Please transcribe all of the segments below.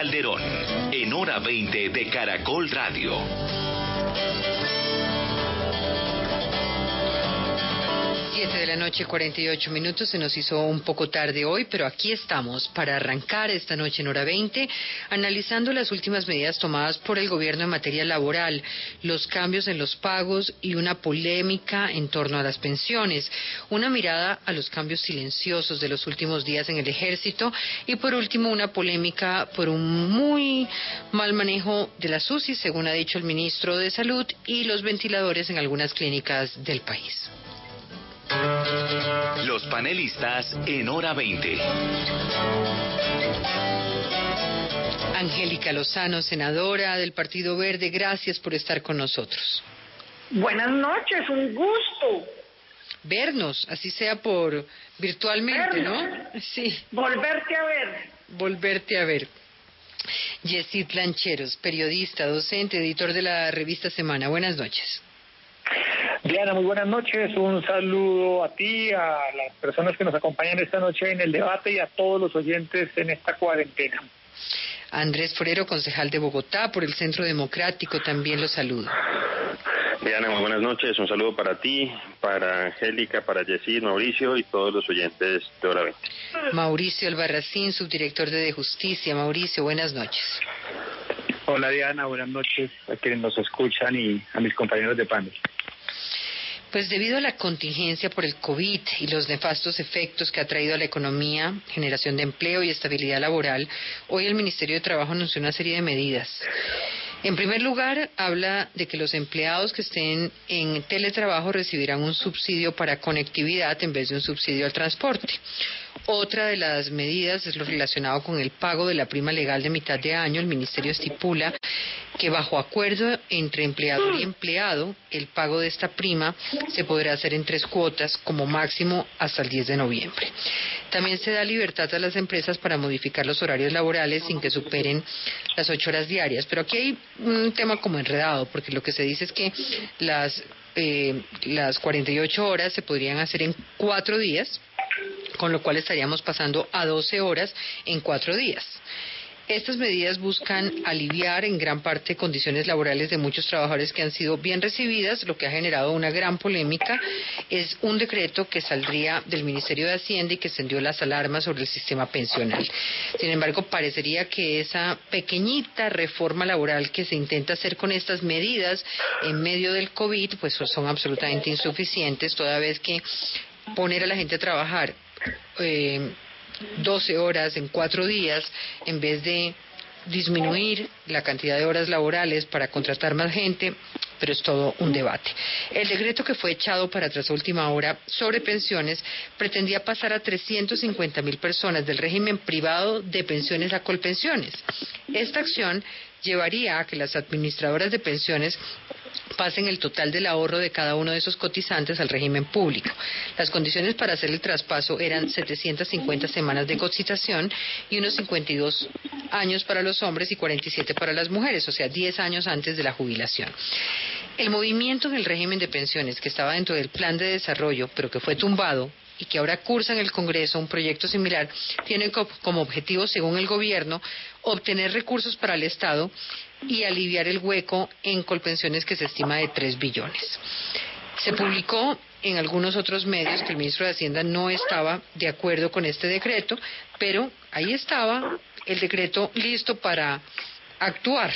Calderón, en hora 20 de Caracol Radio. 7 de la noche, 48 minutos. Se nos hizo un poco tarde hoy, pero aquí estamos para arrancar esta noche en hora 20, analizando las últimas medidas tomadas por el gobierno en materia laboral, los cambios en los pagos y una polémica en torno a las pensiones. Una mirada a los cambios silenciosos de los últimos días en el ejército y, por último, una polémica por un muy mal manejo de la SUSI, según ha dicho el ministro de Salud, y los ventiladores en algunas clínicas del país. Los panelistas en hora 20. Angélica Lozano, senadora del Partido Verde, gracias por estar con nosotros. Buenas noches, un gusto. Vernos, así sea por virtualmente, Vernos. ¿no? Sí, Volverte a ver. volverte a ver. Yesid Lancheros, periodista, docente, editor de la revista Semana. Buenas noches. Diana, muy buenas noches. Un saludo a ti, a las personas que nos acompañan esta noche en el debate y a todos los oyentes en esta cuarentena. Andrés Forero, concejal de Bogotá, por el Centro Democrático, también lo saludo. Diana, muy buenas noches. Un saludo para ti, para Angélica, para Yesid, Mauricio y todos los oyentes de Hora 20. Mauricio Albarracín, subdirector de De Justicia. Mauricio, buenas noches. Hola Diana, buenas noches a quienes nos escuchan y a mis compañeros de panel. Pues debido a la contingencia por el COVID y los nefastos efectos que ha traído a la economía, generación de empleo y estabilidad laboral, hoy el Ministerio de Trabajo anunció una serie de medidas. En primer lugar, habla de que los empleados que estén en teletrabajo recibirán un subsidio para conectividad en vez de un subsidio al transporte. Otra de las medidas es lo relacionado con el pago de la prima legal de mitad de año. El Ministerio estipula que bajo acuerdo entre empleador y empleado, el pago de esta prima se podrá hacer en tres cuotas como máximo hasta el 10 de noviembre. También se da libertad a las empresas para modificar los horarios laborales sin que superen las ocho horas diarias. Pero aquí hay un tema como enredado, porque lo que se dice es que las, eh, las 48 horas se podrían hacer en cuatro días, con lo cual estaríamos pasando a 12 horas en cuatro días. Estas medidas buscan aliviar en gran parte condiciones laborales de muchos trabajadores que han sido bien recibidas, lo que ha generado una gran polémica. Es un decreto que saldría del Ministerio de Hacienda y que encendió las alarmas sobre el sistema pensional. Sin embargo, parecería que esa pequeñita reforma laboral que se intenta hacer con estas medidas en medio del COVID, pues son absolutamente insuficientes, toda vez que poner a la gente a trabajar eh, 12 horas en cuatro días en vez de disminuir la cantidad de horas laborales para contratar más gente, pero es todo un debate. El decreto que fue echado para atrás a última hora sobre pensiones pretendía pasar a 350 mil personas del régimen privado de pensiones a colpensiones. Esta acción llevaría a que las administradoras de pensiones pasen el total del ahorro de cada uno de esos cotizantes al régimen público. Las condiciones para hacer el traspaso eran 750 semanas de cotización y unos 52 años para los hombres y 47 para las mujeres, o sea, 10 años antes de la jubilación. El movimiento en el régimen de pensiones que estaba dentro del plan de desarrollo, pero que fue tumbado y que ahora cursa en el Congreso un proyecto similar, tiene co- como objetivo, según el gobierno, obtener recursos para el Estado y aliviar el hueco en colpensiones que se estima de 3 billones. Se publicó en algunos otros medios que el ministro de Hacienda no estaba de acuerdo con este decreto, pero ahí estaba el decreto listo para actuar.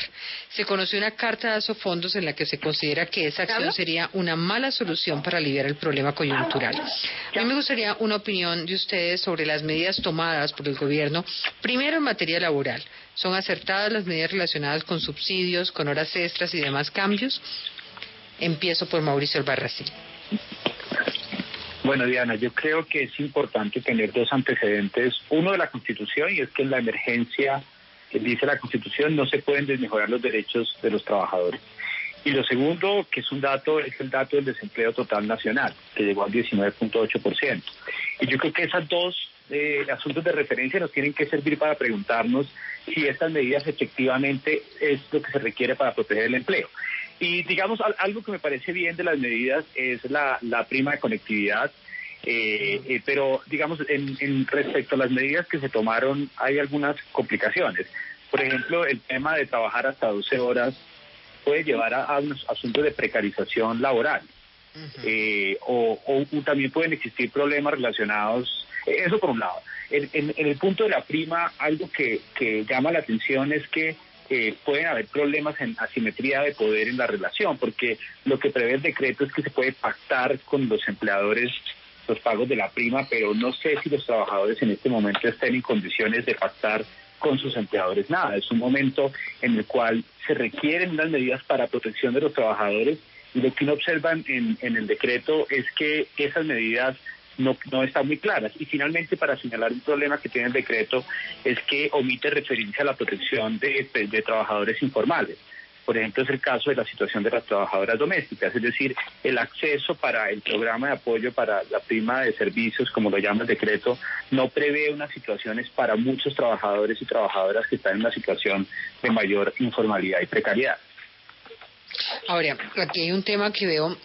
Se conoció una carta de Asofondos en la que se considera que esa acción sería una mala solución para aliviar el problema coyuntural. A mí me gustaría una opinión de ustedes sobre las medidas tomadas por el gobierno, primero en materia laboral. ¿Son acertadas las medidas relacionadas con subsidios, con horas extras y demás cambios? Empiezo por Mauricio Albarracín. Bueno, Diana, yo creo que es importante tener dos antecedentes. Uno de la Constitución y es que en la emergencia dice la Constitución, no se pueden desmejorar los derechos de los trabajadores. Y lo segundo, que es un dato, es el dato del desempleo total nacional, que llegó al 19.8%. Y yo creo que esas dos eh, asuntos de referencia nos tienen que servir para preguntarnos si estas medidas efectivamente es lo que se requiere para proteger el empleo. Y digamos, algo que me parece bien de las medidas es la, prima de conectividad, eh, eh, pero digamos, en, respecto a las medidas que se tomaron, hay algunas complicaciones. Por ejemplo, el tema de trabajar hasta 12 horas puede llevar a, unos asuntos de precarización laboral. Eh, o, también pueden existir problemas relacionados, eso por un lado. En, el punto de la prima, algo que, que llama la atención es que eh, pueden haber problemas en asimetría de poder en la relación, porque lo que prevé el decreto es que se puede pactar con los empleadores los pagos de la prima, pero no sé si los trabajadores en este momento estén en condiciones de pactar con sus empleadores nada. Es un momento en el cual se requieren unas medidas para protección de los trabajadores y lo que uno observa en, en el decreto es que esas medidas no, no están muy claras. Y finalmente, para señalar un problema que tiene el decreto, es que omite referirse a la protección de, de, trabajadores informales. Por ejemplo, es el caso de la situación de las trabajadoras domésticas, es decir, el acceso para el programa de apoyo para la prima de servicios, como lo llama el decreto, no prevé unas situaciones para muchos trabajadores y trabajadoras que están en una situación de mayor informalidad y precariedad. Ahora, aquí hay un tema que veo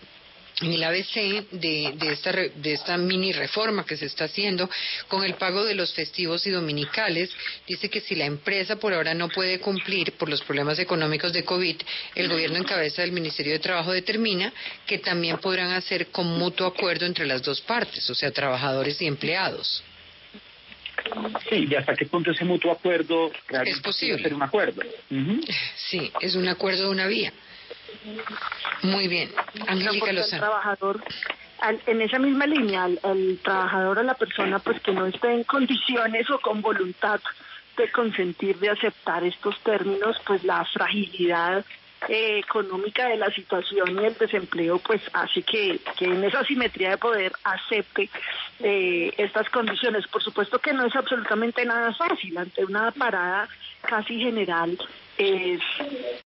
en el ABC de, esta, de esta mini reforma que se está haciendo con el pago de los festivos y dominicales, dice que si la empresa por ahora no puede cumplir por los problemas económicos de COVID, el gobierno en cabeza del Ministerio de Trabajo determina que también podrán hacer con mutuo acuerdo entre las dos partes, o sea, trabajadores y empleados. Sí, ¿y hasta qué punto ese mutuo acuerdo es posible ser un acuerdo? Sí, es un acuerdo de una vía. Muy bien. Angélica Lozano. trabajador, en esa misma línea, el trabajador o la persona pues que no esté en condiciones o con voluntad de consentir, de aceptar estos términos, pues la fragilidad eh, económica de la situación y el desempleo, pues hace que, que en esa simetría de poder acepte eh, estas condiciones. Por supuesto que no es absolutamente nada fácil ante una parada casi general es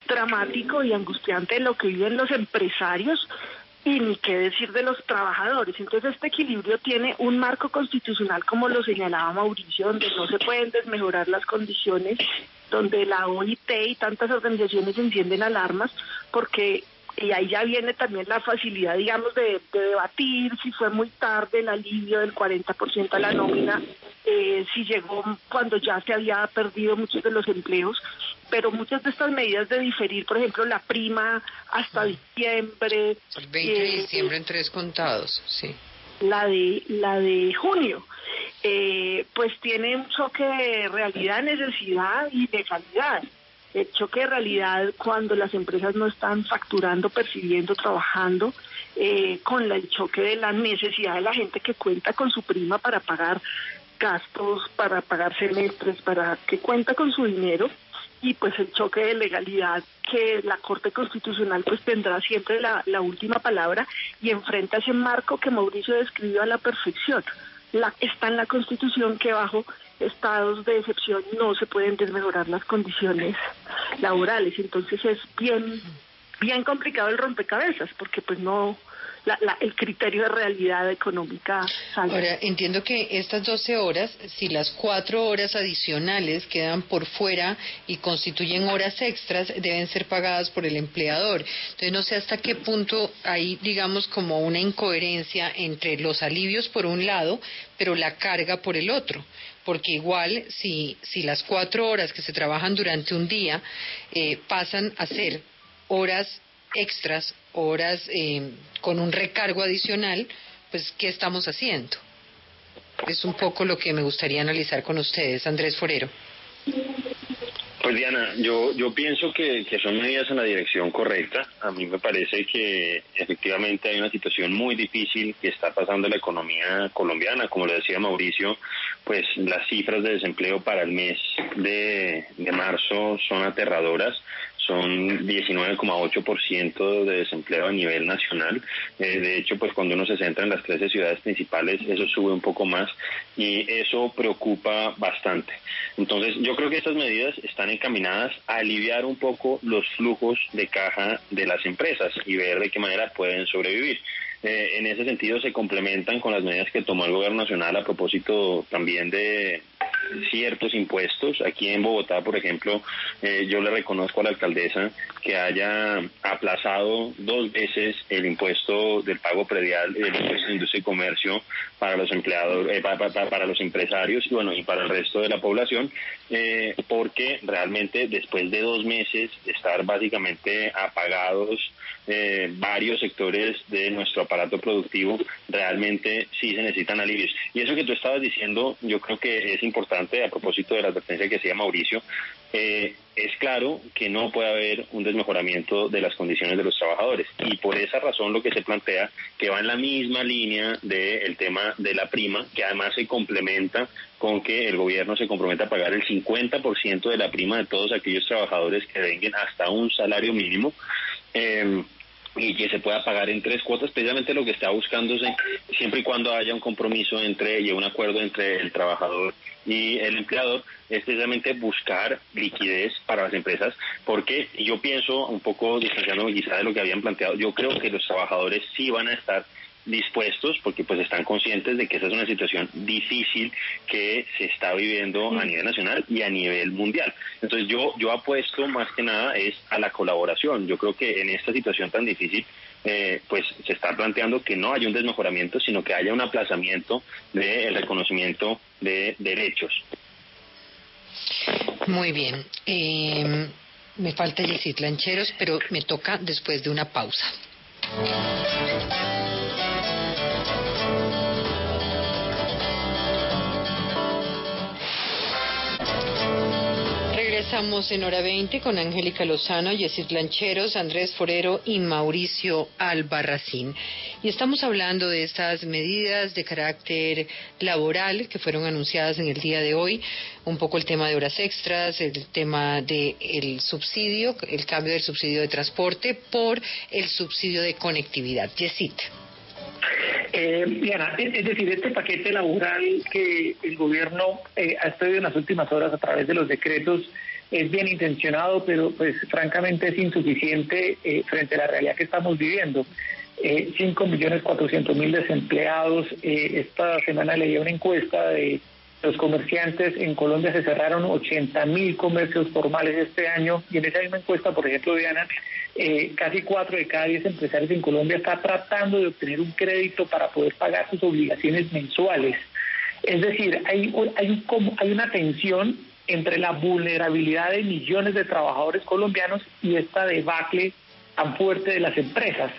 dramático y angustiante lo que viven los empresarios y ni qué decir de los trabajadores. Entonces este equilibrio tiene un marco constitucional, como lo señalaba Mauricio, donde no se pueden desmejorar las condiciones, donde la OIT y tantas organizaciones encienden alarmas, porque y ahí ya viene también la facilidad, digamos, de, debatir si fue muy tarde el alivio del 40% a la nómina, eh, si llegó cuando ya se había perdido muchos de los empleos pero muchas de estas medidas de diferir, por ejemplo, la prima hasta diciembre. El 20 de eh, diciembre en tres contados, sí. La de, la de junio. Eh, pues tiene un choque de realidad, necesidad y de El choque de realidad cuando las empresas no están facturando, percibiendo, trabajando, eh, con el choque de la necesidad de la gente que cuenta con su prima para pagar gastos, para pagar semestres, para que cuenta con su dinero y pues el choque de legalidad que la Corte Constitucional pues tendrá siempre la, última palabra y enfrenta ese marco que Mauricio describió a la perfección. La, está en la Constitución que bajo estados de excepción no se pueden desmejorar las condiciones laborales. Entonces es bien, bien complicado el rompecabezas porque pues no, el criterio de realidad económica. Ahora, entiendo que estas 12 horas, si las cuatro horas adicionales quedan por fuera y constituyen horas extras, deben ser pagadas por el empleador. Entonces, no sé hasta qué punto hay, digamos, como una incoherencia entre los alivios por un lado, pero la carga por el otro porque igual si, si las cuatro horas que se trabajan durante un día eh, pasan a ser horas extras, horas eh, con un recargo adicional, pues ¿qué estamos haciendo? Es un poco lo que me gustaría analizar con ustedes, Andrés Forero. Pues Diana, yo, yo pienso que, son medidas en la dirección correcta. A mí me parece que efectivamente hay una situación muy difícil que está pasando la economía colombiana, como le decía Mauricio, pues las cifras de desempleo para el mes de, de marzo son aterradoras son 19,8% de desempleo a nivel nacional. Eh, de hecho, pues cuando uno se centra en las 13 ciudades principales, eso sube un poco más y eso preocupa bastante. Entonces, yo creo que estas medidas están encaminadas a aliviar un poco los flujos de caja de las empresas y ver de qué manera pueden sobrevivir. Eh, en ese sentido se complementan con las medidas que tomó el gobierno nacional a propósito también de ciertos impuestos. Aquí en Bogotá, por ejemplo, eh, yo le reconozco a la alcaldesa que haya aplazado dos veces el impuesto del pago predial, el impuesto de industria y comercio para los empleados, eh, para, los empresarios y bueno y para el resto de la población, porque realmente después de dos meses de estar básicamente apagados varios sectores de nuestro aparato productivo realmente sí se necesitan alivios. Y eso que tú estabas diciendo, yo creo que es importante a propósito de la advertencia que hacía Mauricio. Eh, es claro que no puede haber un desmejoramiento de las condiciones de los trabajadores y por esa razón lo que se plantea que va en la misma línea del tema de la prima, que además se complementa con que el gobierno se comprometa a pagar el 50% de la prima de todos aquellos trabajadores que vengan hasta un salario mínimo. Eh, y que se pueda pagar en tres cuotas, precisamente lo que está buscándose, siempre y cuando haya un compromiso entre y un acuerdo entre el trabajador y el empleador, es precisamente buscar liquidez para las empresas, porque yo pienso, un poco distanciándome quizá de lo que habían planteado, yo creo que los trabajadores sí van a estar dispuestos porque pues están conscientes de que esa es una situación difícil que se está viviendo a nivel nacional y a nivel mundial. Entonces yo yo apuesto más que nada es a la colaboración. Yo creo que en esta situación tan difícil eh, pues se está planteando que no haya un desmejoramiento, sino que haya un aplazamiento del reconocimiento de derechos. Muy bien. Eh, me falta decir Lancheros, pero me toca después de una pausa. Estamos en hora 20 con Angélica Lozano, Yesid Lancheros, Andrés Forero y Mauricio Albarracín. Y estamos hablando de estas medidas de carácter laboral que fueron anunciadas en el día de hoy. Un poco el tema de horas extras, el tema del subsidio, el cambio del subsidio de transporte por el subsidio de conectividad. Yesid. Eh, Diana, es decir, este paquete laboral que el gobierno eh, ha estudiado en las últimas horas a través de los decretos es bien intencionado, pero pues francamente es insuficiente eh, frente a la realidad que estamos viviendo. Eh, 5 millones 400 mil desempleados. Eh, esta semana leí una encuesta de los comerciantes en Colombia se cerraron 80 mil comercios formales este año y en esa misma encuesta, por ejemplo, Diana, eh, casi 4 de cada 10 empresarios en Colombia está tratando de obtener un crédito para poder pagar sus obligaciones mensuales. Es decir, hay, hay una tensión entre la vulnerabilidad de millones de trabajadores colombianos y esta debacle tan fuerte de las empresas,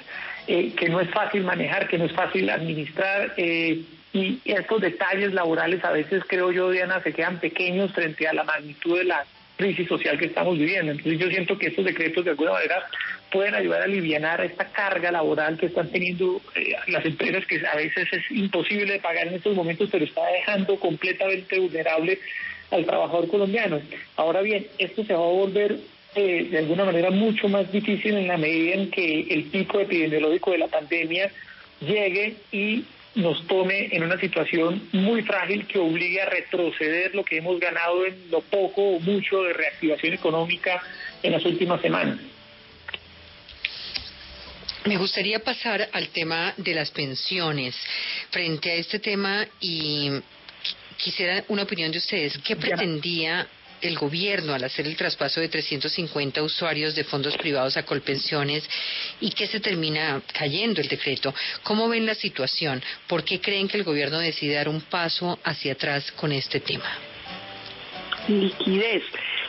eh, que no es fácil manejar, que no es fácil administrar. Eh, y estos detalles laborales a veces, creo yo, Diana, se quedan pequeños frente a la magnitud de la crisis social que estamos viviendo. Entonces yo siento que estos decretos de alguna manera pueden ayudar a aliviar esta carga laboral que están teniendo eh, las empresas, que a veces es imposible de pagar en estos momentos, pero está dejando completamente vulnerable al trabajador colombiano. Ahora bien, esto se va a volver eh, de alguna manera mucho más difícil en la medida en que el pico epidemiológico de la pandemia llegue y nos tome en una situación muy frágil que obligue a retroceder lo que hemos ganado en lo poco o mucho de reactivación económica en las últimas semanas. Me gustaría pasar al tema de las pensiones. Frente a este tema y quisiera una opinión de ustedes. ¿Qué pretendía el gobierno al hacer el traspaso de 350 usuarios de fondos privados a Colpensiones y qué se termina cayendo el decreto. ¿Cómo ven la situación? ¿Por qué creen que el gobierno decide dar un paso hacia atrás con este tema? Liquidez.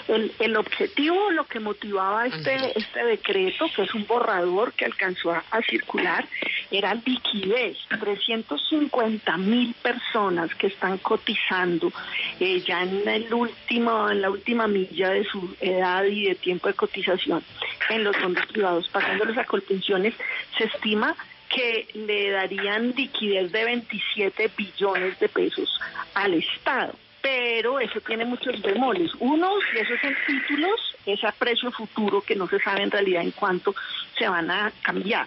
El, el objetivo, lo que motivaba este, este decreto, que es un borrador que alcanzó a, circular, era liquidez. 350 mil personas que están cotizando eh, ya en, el último, en la última milla de su edad y de tiempo de cotización en los fondos privados, pasándoles a colpensiones, se estima que le darían liquidez de 27 billones de pesos al Estado. Pero eso tiene muchos bemoles. Uno, si esos son títulos, es a precio futuro que no se sabe en realidad en cuánto se van a cambiar.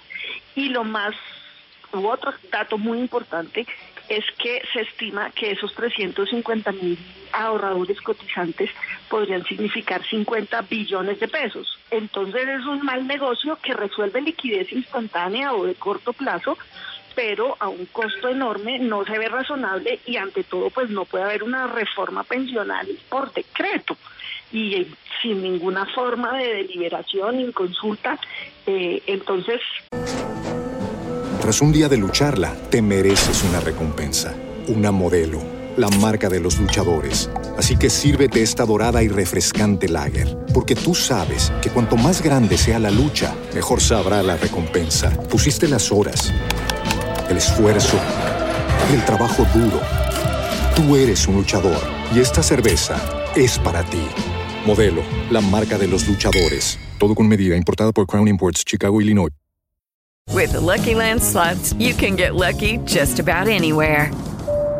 Y lo más, u otro dato muy importante, es que se estima que esos 350 mil ahorradores cotizantes podrían significar 50 billones de pesos. Entonces es un mal negocio que resuelve liquidez instantánea o de corto plazo, pero a un costo enorme no se ve razonable y ante todo pues no puede haber una reforma pensional por decreto y sin ninguna forma de deliberación ni consulta. Eh, entonces... Tras un día de lucharla, te mereces una recompensa, una modelo, la marca de los luchadores. Así que sírvete esta dorada y refrescante lager, porque tú sabes que cuanto más grande sea la lucha, mejor sabrá la recompensa. Pusiste las horas, el esfuerzo, el trabajo duro. Tú eres un luchador y esta cerveza es para ti. Modelo, la marca de los luchadores. Todo con medida, importada por Crown Imports, Chicago, Illinois. With Lucky Land slots, you can get lucky just about anywhere.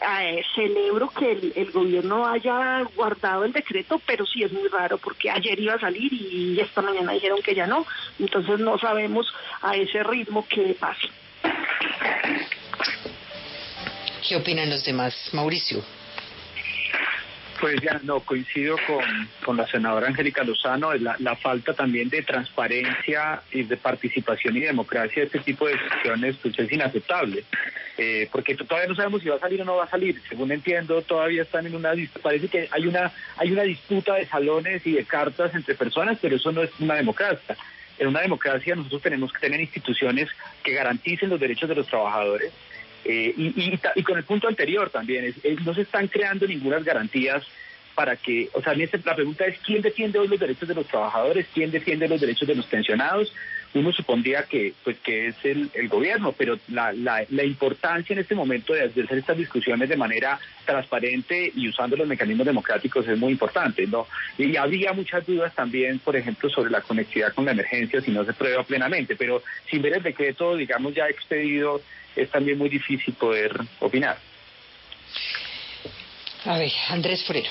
Eh, celebro que el, el, gobierno haya guardado el decreto, pero sí es muy raro porque ayer iba a salir y esta mañana dijeron que ya no. Entonces no sabemos a ese ritmo qué pasa. ¿Qué opinan los demás? Mauricio. Pues ya no, coincido con, con la senadora Angélica Lozano, la, la falta también de transparencia y de participación y democracia de este tipo de decisiones pues es inaceptable, eh, porque todavía no sabemos si va a salir o no va a salir, según entiendo todavía están en una, parece que hay una, hay una disputa de salones y de cartas entre personas, pero eso no es una democracia. En una democracia nosotros tenemos que tener instituciones que garanticen los derechos de los trabajadores, eh, y, con el punto anterior también, no se están creando ninguna garantías para que, o sea, la pregunta es quién defiende hoy los derechos de los trabajadores, quién defiende los derechos de los pensionados. Uno supondría que, pues, que es el, el gobierno, pero la, la, la, importancia en este momento de hacer estas discusiones de manera transparente y usando los mecanismos democráticos es muy importante, ¿no? Y habría muchas dudas también, por ejemplo, sobre la conectividad con la emergencia si no se prueba plenamente, pero sin ver el decreto, digamos, ya expedido es también muy difícil poder opinar. A ver, Andrés Forero.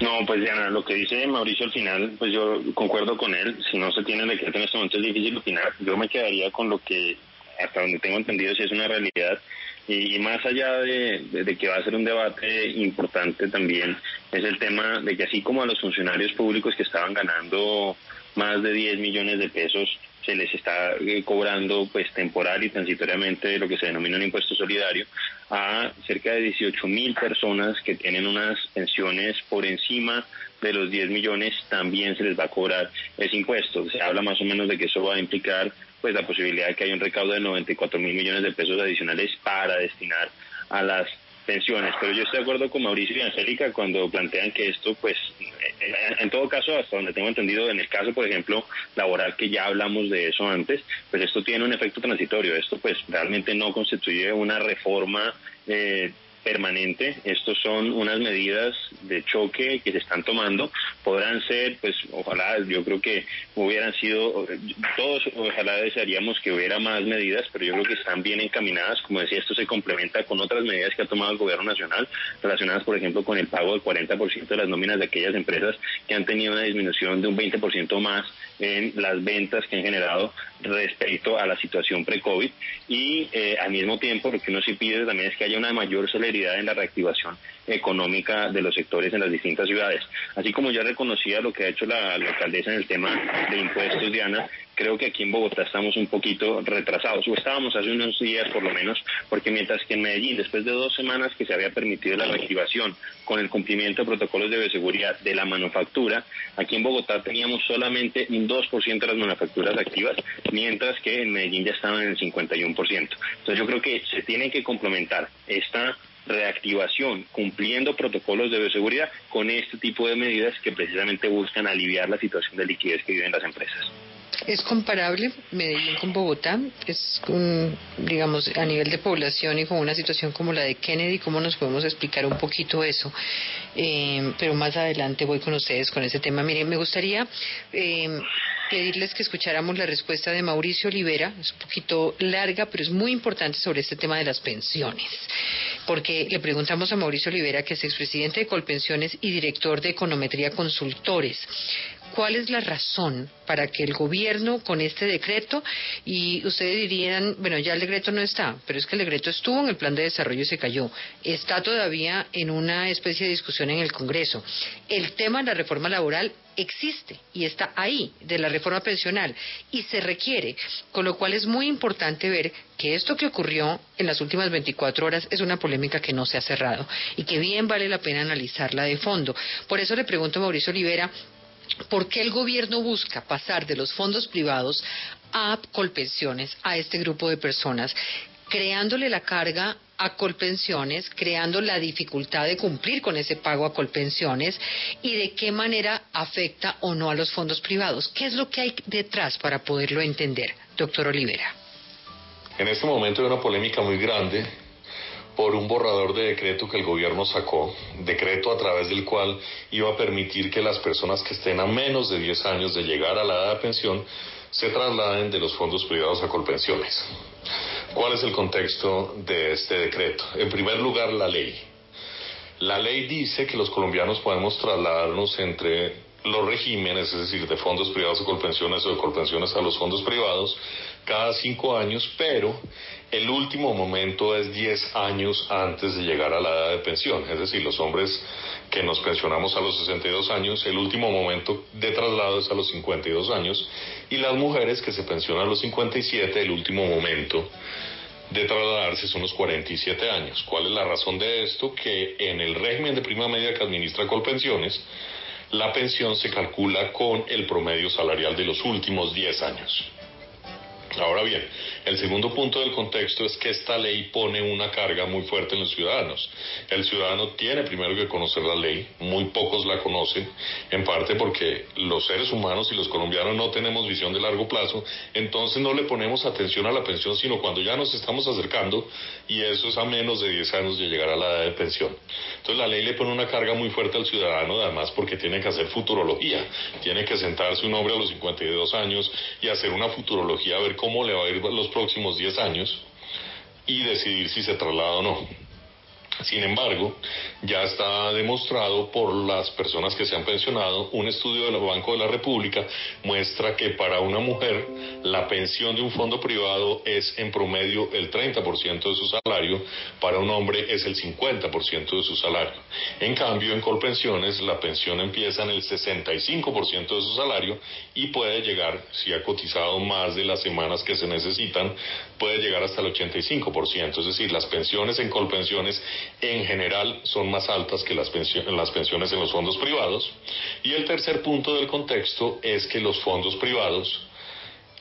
No, pues Diana, lo que dice Mauricio al final, pues yo concuerdo con él. Si no se tiene el decreto en este momento es difícil opinar. Yo me quedaría con lo que, hasta donde tengo entendido, si es una realidad. Y, más allá de, de, que va a ser un debate importante también, es el tema de que así como a los funcionarios públicos que estaban ganando más de 10 millones de pesos, se les está eh, cobrando pues temporal y transitoriamente lo que se denomina un impuesto solidario a cerca de 18 mil personas que tienen unas pensiones por encima de los 10 millones también se les va a cobrar ese impuesto. Se habla más o menos de que eso va a implicar pues la posibilidad de que haya un recaudo de 94 mil millones de pesos adicionales para destinar a las pensiones. Pero yo estoy de acuerdo con Mauricio y Angélica cuando plantean que esto, pues, en todo caso, hasta donde tengo entendido, en el caso, por ejemplo, laboral, que ya hablamos de eso antes, pues esto tiene un efecto transitorio. Esto, pues, realmente no constituye una reforma eh, permanente. Estos son unas medidas de choque que se están tomando. Podrán ser, pues, ojalá, yo creo que hubieran sido, todos ojalá desearíamos que hubiera más medidas, pero yo creo que están bien encaminadas. Como decía, esto se complementa con otras medidas que ha tomado el gobierno nacional, relacionadas, por ejemplo, con el pago del 40% de las nóminas de aquellas empresas que han tenido una disminución de un 20% más en las ventas que han generado respecto a la situación pre-COVID y eh, al mismo tiempo lo que uno sí pide también es que haya una mayor celeridad en la reactivación económica de los sectores en las distintas ciudades. Así como ya reconocía lo que ha hecho la, alcaldesa en el tema de impuestos, Diana, creo que aquí en Bogotá estamos un poquito retrasados, o estábamos hace unos días por lo menos, porque mientras que en Medellín, después de dos semanas que se había permitido la reactivación con el cumplimiento de protocolos de bioseguridad de la manufactura, aquí en Bogotá teníamos solamente un 2% de las manufacturas activas, mientras que en Medellín ya estaban en el 51%. Entonces yo creo que se tiene que complementar esta reactivación, cumpliendo protocolos de bioseguridad con este tipo de medidas que precisamente buscan aliviar la situación de liquidez que viven las empresas. ¿Es comparable Medellín con Bogotá? ¿Es, digamos, a nivel de población y con una situación como la de Kennedy? ¿Cómo nos podemos explicar un poquito eso? Eh, pero más adelante voy con ustedes con ese tema. Miren, me gustaría eh, pedirles que escucháramos la respuesta de Mauricio Olivera. Es un poquito larga, pero es muy importante sobre este tema de las pensiones. Porque le preguntamos a Mauricio Olivera, que es expresidente de Colpensiones y director de Econometría Consultores, ¿Cuál es la razón para que el gobierno con este decreto, y ustedes dirían, bueno, ya el decreto no está, pero es que el decreto estuvo en el plan de desarrollo y se cayó, está todavía en una especie de discusión en el Congreso. El tema de la reforma laboral existe y está ahí, de la reforma pensional, y se requiere, con lo cual es muy importante ver que esto que ocurrió en las últimas 24 horas es una polémica que no se ha cerrado y que bien vale la pena analizarla de fondo. Por eso le pregunto a Mauricio Olivera, ¿Por qué el gobierno busca pasar de los fondos privados a colpensiones a este grupo de personas? creándole la carga a colpensiones, creando la dificultad de cumplir con ese pago a colpensiones y de qué manera afecta o no a los fondos privados. ¿Qué es lo que hay detrás para poderlo entender, doctor Olivera? En este momento hay una polémica muy grande por un borrador de decreto que el gobierno sacó, decreto a través del cual iba a permitir que las personas que estén a menos de 10 años de llegar a la edad de pensión se trasladen de los fondos privados a colpensiones. ¿Cuál es el contexto de este decreto? En primer lugar, la ley. La ley dice que los colombianos podemos trasladarnos entre los regímenes, es decir, de fondos privados a colpensiones o de colpensiones a los fondos privados, cada cinco años, pero el último momento es diez años antes de llegar a la edad de pensión. Es decir, los hombres que nos pensionamos a los 62 años, el último momento de traslado es a los 52 años, y las mujeres que se pensionan a los 57, el último momento de trasladarse son los 47 años. ¿Cuál es la razón de esto? Que en el régimen de prima media que administra Colpensiones, la pensión se calcula con el promedio salarial de los últimos 10 años. Ahora bien, el segundo punto del contexto es que esta ley pone una carga muy fuerte en los ciudadanos. El ciudadano tiene primero que conocer la ley, muy pocos la conocen, en parte porque los seres humanos y los colombianos no tenemos visión de largo plazo, entonces no le ponemos atención a la pensión, sino cuando ya nos estamos acercando y eso es a menos de 10 años de llegar a la edad de pensión. Entonces la ley le pone una carga muy fuerte al ciudadano, además porque tiene que hacer futurología, tiene que sentarse un hombre a los 52 años y hacer una futurología a ver cómo le va a ir los próximos 10 años y decidir si se traslada o no. Sin embargo, ya está demostrado por las personas que se han pensionado, un estudio del Banco de la República muestra que para una mujer la pensión de un fondo privado es en promedio el 30% de su salario, para un hombre es el 50% de su salario. En cambio, en Colpensiones la pensión empieza en el 65% de su salario y puede llegar, si ha cotizado más de las semanas que se necesitan, puede llegar hasta el 85%. Es decir, las pensiones en Colpensiones en general son más altas que las, las pensiones en los fondos privados. Y el tercer punto del contexto es que los fondos privados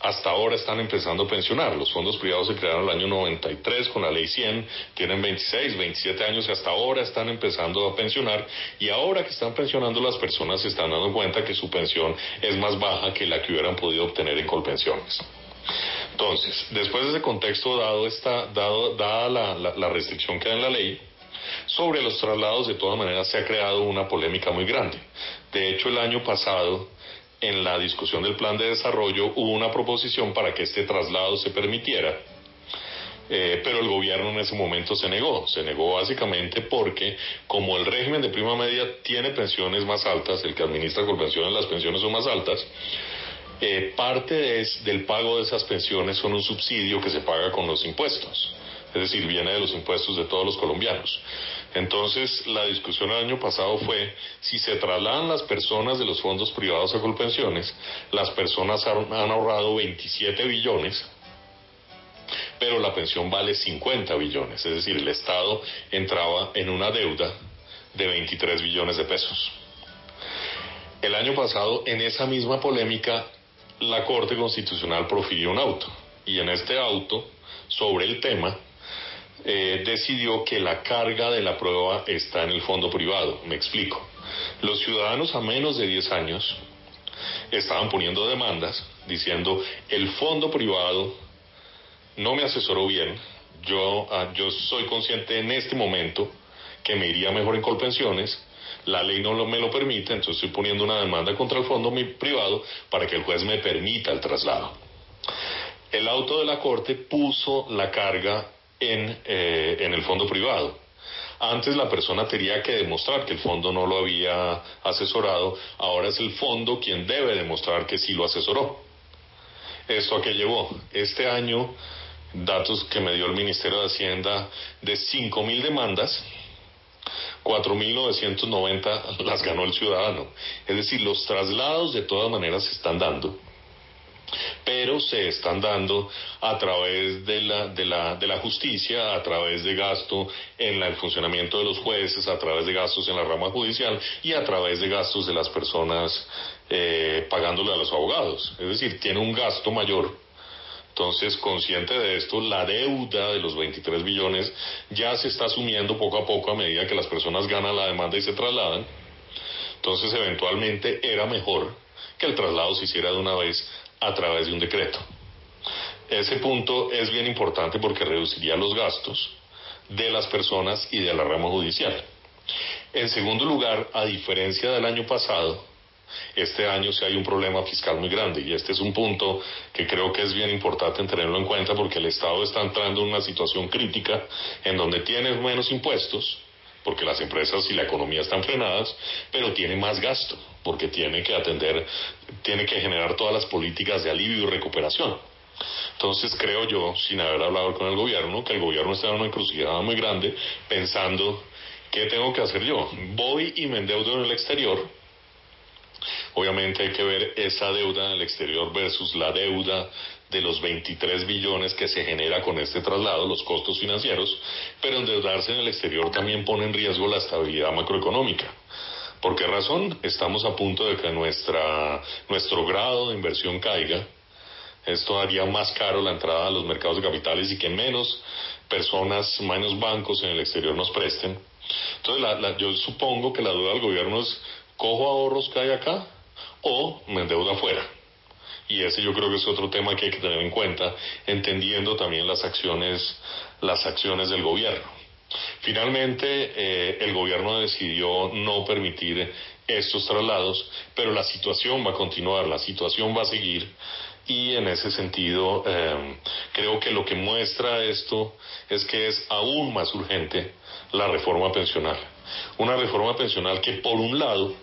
hasta ahora están empezando a pensionar. Los fondos privados se crearon en el año 93 con la ley 100, tienen 26, 27 años y hasta ahora están empezando a pensionar y ahora que están pensionando las personas se están dando cuenta que su pensión es más baja que la que hubieran podido obtener en Colpensiones. Entonces, después de ese contexto, dado esta, dado, dada la, la restricción que hay en la ley, sobre los traslados, de todas maneras, se ha creado una polémica muy grande. De hecho, el año pasado, en la discusión del plan de desarrollo, hubo una proposición para que este traslado se permitiera. Eh, pero el gobierno en ese momento se negó, se negó básicamente porque como el régimen de prima media tiene pensiones más altas, el que administra con pensiones las pensiones son más altas, eh, parte del pago de esas pensiones son un subsidio que se paga con los impuestos es decir, viene de los impuestos de todos los colombianos. Entonces, la discusión el año pasado fue si se trasladan las personas de los fondos privados a Colpensiones, las personas han, ahorrado 27 billones, pero la pensión vale 50 billones, es decir, el Estado entraba en una deuda de 23 billones de pesos. El año pasado, en esa misma polémica, la Corte Constitucional profirió un auto, y en este auto, sobre el tema, eh, decidió que la carga de la prueba está en el fondo privado. Me explico. Los ciudadanos a menos de 10 años estaban poniendo demandas diciendo el fondo privado no me asesoró bien, yo, ah, yo soy consciente en este momento que me iría mejor en Colpensiones, la ley no me lo permite, entonces estoy poniendo una demanda contra el fondo privado para que el juez me permita el traslado. El auto de la Corte puso la carga en, eh, en el fondo privado. Antes la persona tenía que demostrar que el fondo no lo había asesorado, ahora es el fondo quien debe demostrar que sí lo asesoró. ¿Esto a qué llevó? Este año, datos que me dio el Ministerio de Hacienda, de 5.000 demandas, 4.990 las ganó el ciudadano. Es decir, los traslados de todas maneras se están dando, pero se están dando a través de la, de la, de la justicia, a través de gasto en el funcionamiento de los jueces, a través de gastos en la rama judicial y a través de gastos de las personas eh, pagándole a los abogados. Es decir, tiene un gasto mayor entonces, consciente de esto, la deuda de los 23 billones ya se está asumiendo poco a poco a medida que las personas ganan la demanda y se trasladan. Entonces, eventualmente era mejor que el traslado se hiciera de una vez a través de un decreto. Ese punto es bien importante porque reduciría los gastos de las personas y de la rama judicial. En segundo lugar, a diferencia del año pasado, este año sí hay un problema fiscal muy grande y este es un punto que creo que es bien importante tenerlo en cuenta porque el Estado está entrando en una situación crítica en donde tiene menos impuestos porque las empresas y la economía están frenadas, pero tiene más gasto porque tiene que atender, tiene que generar todas las políticas de alivio y recuperación. Entonces creo yo, sin haber hablado con el gobierno, que el gobierno está en una encrucijada muy grande pensando, ¿qué tengo que hacer yo? Voy y me endeudo en el exterior, Obviamente hay que ver esa deuda en el exterior versus la deuda de los 23 billones que se genera con este traslado, los costos financieros, pero endeudarse en el exterior también pone en riesgo la estabilidad macroeconómica. ¿Por qué razón? Estamos a punto de que nuestra, nuestro grado de inversión caiga. Esto haría más caro la entrada a los mercados de capitales y que menos personas, menos bancos en el exterior nos presten. Entonces, yo supongo que la duda del gobierno es cojo ahorros que hay acá o me endeudo afuera. Y ese yo creo que es otro tema que hay que tener en cuenta, entendiendo también las acciones, las acciones del gobierno. Finalmente, eh, el gobierno decidió no permitir estos traslados, pero la situación va a continuar, la situación va a seguir y en ese sentido eh, creo que lo que muestra esto es que es aún más urgente la reforma pensional. Una reforma pensional que por un lado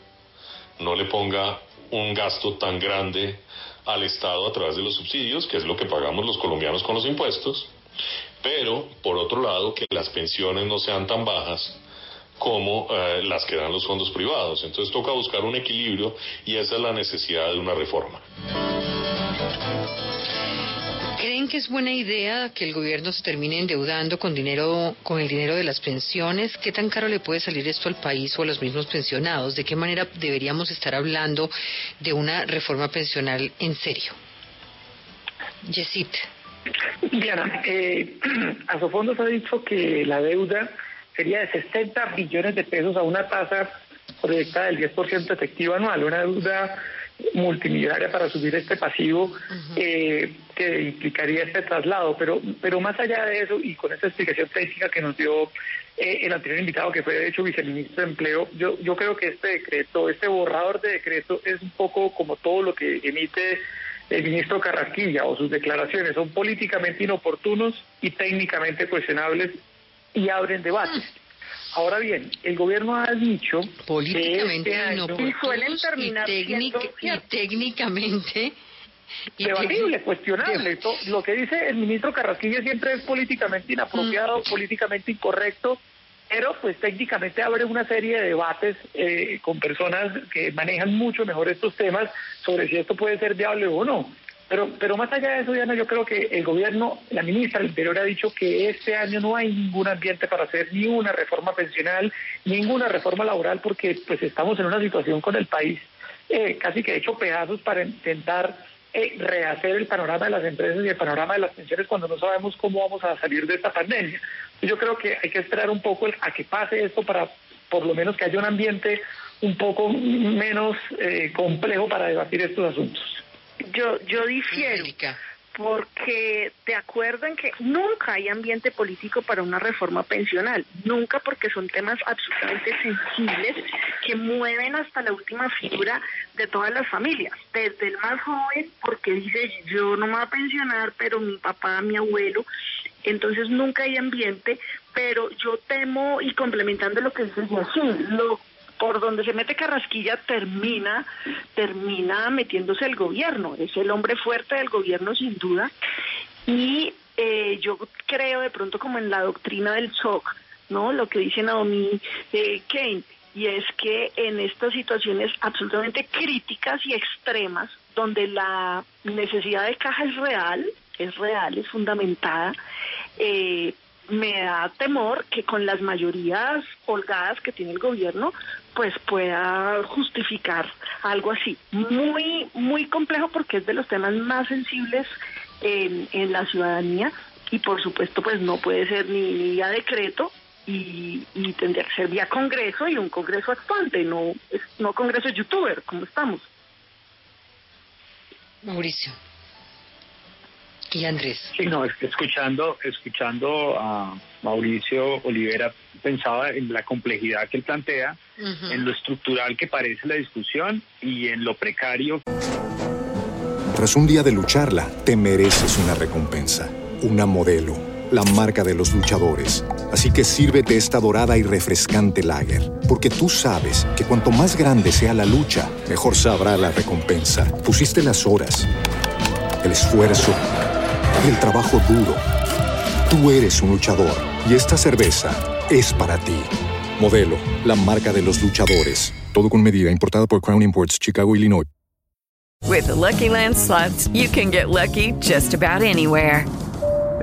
no le ponga un gasto tan grande al Estado a través de los subsidios, que es lo que pagamos los colombianos con los impuestos, pero por otro lado que las pensiones no sean tan bajas como eh, las que dan los fondos privados. Entonces toca buscar un equilibrio y esa es la necesidad de una reforma. ¿Creen que es buena idea que el gobierno se termine endeudando con dinero, con el dinero de las pensiones? ¿Qué tan caro le puede salir esto al país o a los mismos pensionados? ¿De qué manera deberíamos estar hablando de una reforma pensional en serio? Yesit. Diana, eh, Asofondos ha dicho que la deuda sería de 60 billones de pesos a una tasa proyectada del 10% efectiva anual, una deuda multimillonaria para subir este pasivo eh, que implicaría este traslado. Pero, pero más allá de eso, y con esta explicación técnica que nos dio eh, el anterior invitado, que fue de hecho viceministro de Empleo, yo, yo creo que este decreto, este borrador de decreto es un poco como todo lo que emite el ministro Carrasquilla o sus declaraciones. Son políticamente inoportunos y técnicamente cuestionables y abren debates. Ahora bien, el gobierno ha dicho políticamente que este y suelen terminar y, técnicamente debatible, cuestionable. Lo que dice el ministro Carrasquilla siempre es políticamente inapropiado, mm. políticamente incorrecto, pero pues técnicamente abre una serie de debates eh, con personas que manejan mucho mejor estos temas sobre si esto puede ser viable o no. Pero, pero más allá de eso, Diana, yo creo que el gobierno, la ministra del Interior ha dicho que este año no hay ningún ambiente para hacer ni una reforma pensional, ninguna reforma laboral, porque pues estamos en una situación con el país eh, casi que hecho pedazos para intentar eh, rehacer el panorama de las empresas y el panorama de las pensiones cuando no sabemos cómo vamos a salir de esta pandemia. Yo creo que hay que esperar un poco a que pase esto para por lo menos que haya un ambiente un poco menos eh, complejo para debatir estos asuntos. Yo, yo difiero porque de acuerdo en que nunca hay ambiente político para una reforma pensional, nunca porque son temas absolutamente sensibles que mueven hasta la última figura de todas las familias, desde el más joven porque dice yo no me voy a pensionar, pero mi papá, mi abuelo, entonces nunca hay ambiente, pero yo temo y complementando lo que dice así, lo por donde se mete Carrasquilla termina, termina metiéndose el gobierno, es el hombre fuerte del gobierno sin duda, y eh, yo creo de pronto como en la doctrina del shock, ¿no? Lo que dice Naomi eh, Kane, y es que en estas situaciones absolutamente críticas y extremas, donde la necesidad de caja es real, es real, es fundamentada, eh, me da temor que con las mayorías holgadas que tiene el gobierno, pues pueda justificar algo así. Muy, muy complejo porque es de los temas más sensibles en, en la ciudadanía y por supuesto pues no puede ser ni, ni vía decreto y, y, tendría que ser vía congreso y un congreso actuante, no, no congreso youtuber como estamos. Mauricio. Y Andrés. Sí, no, escuchando, escuchando a Mauricio Olivera, pensaba en la complejidad que él plantea, en lo estructural que parece la discusión y en lo precario. Tras un día de lucharla, te mereces una recompensa, una modelo, la marca de los luchadores. Así que sírvete esta dorada y refrescante lager, porque tú sabes que cuanto más grande sea la lucha, mejor sabrá la recompensa. Pusiste las horas, el esfuerzo el trabajo duro. Tú eres un luchador y esta cerveza es para ti. Modelo, la marca de los luchadores. Todo con medida, importada por Crown Imports, Chicago, Illinois. With the Lucky Land slots, you can get lucky just about anywhere.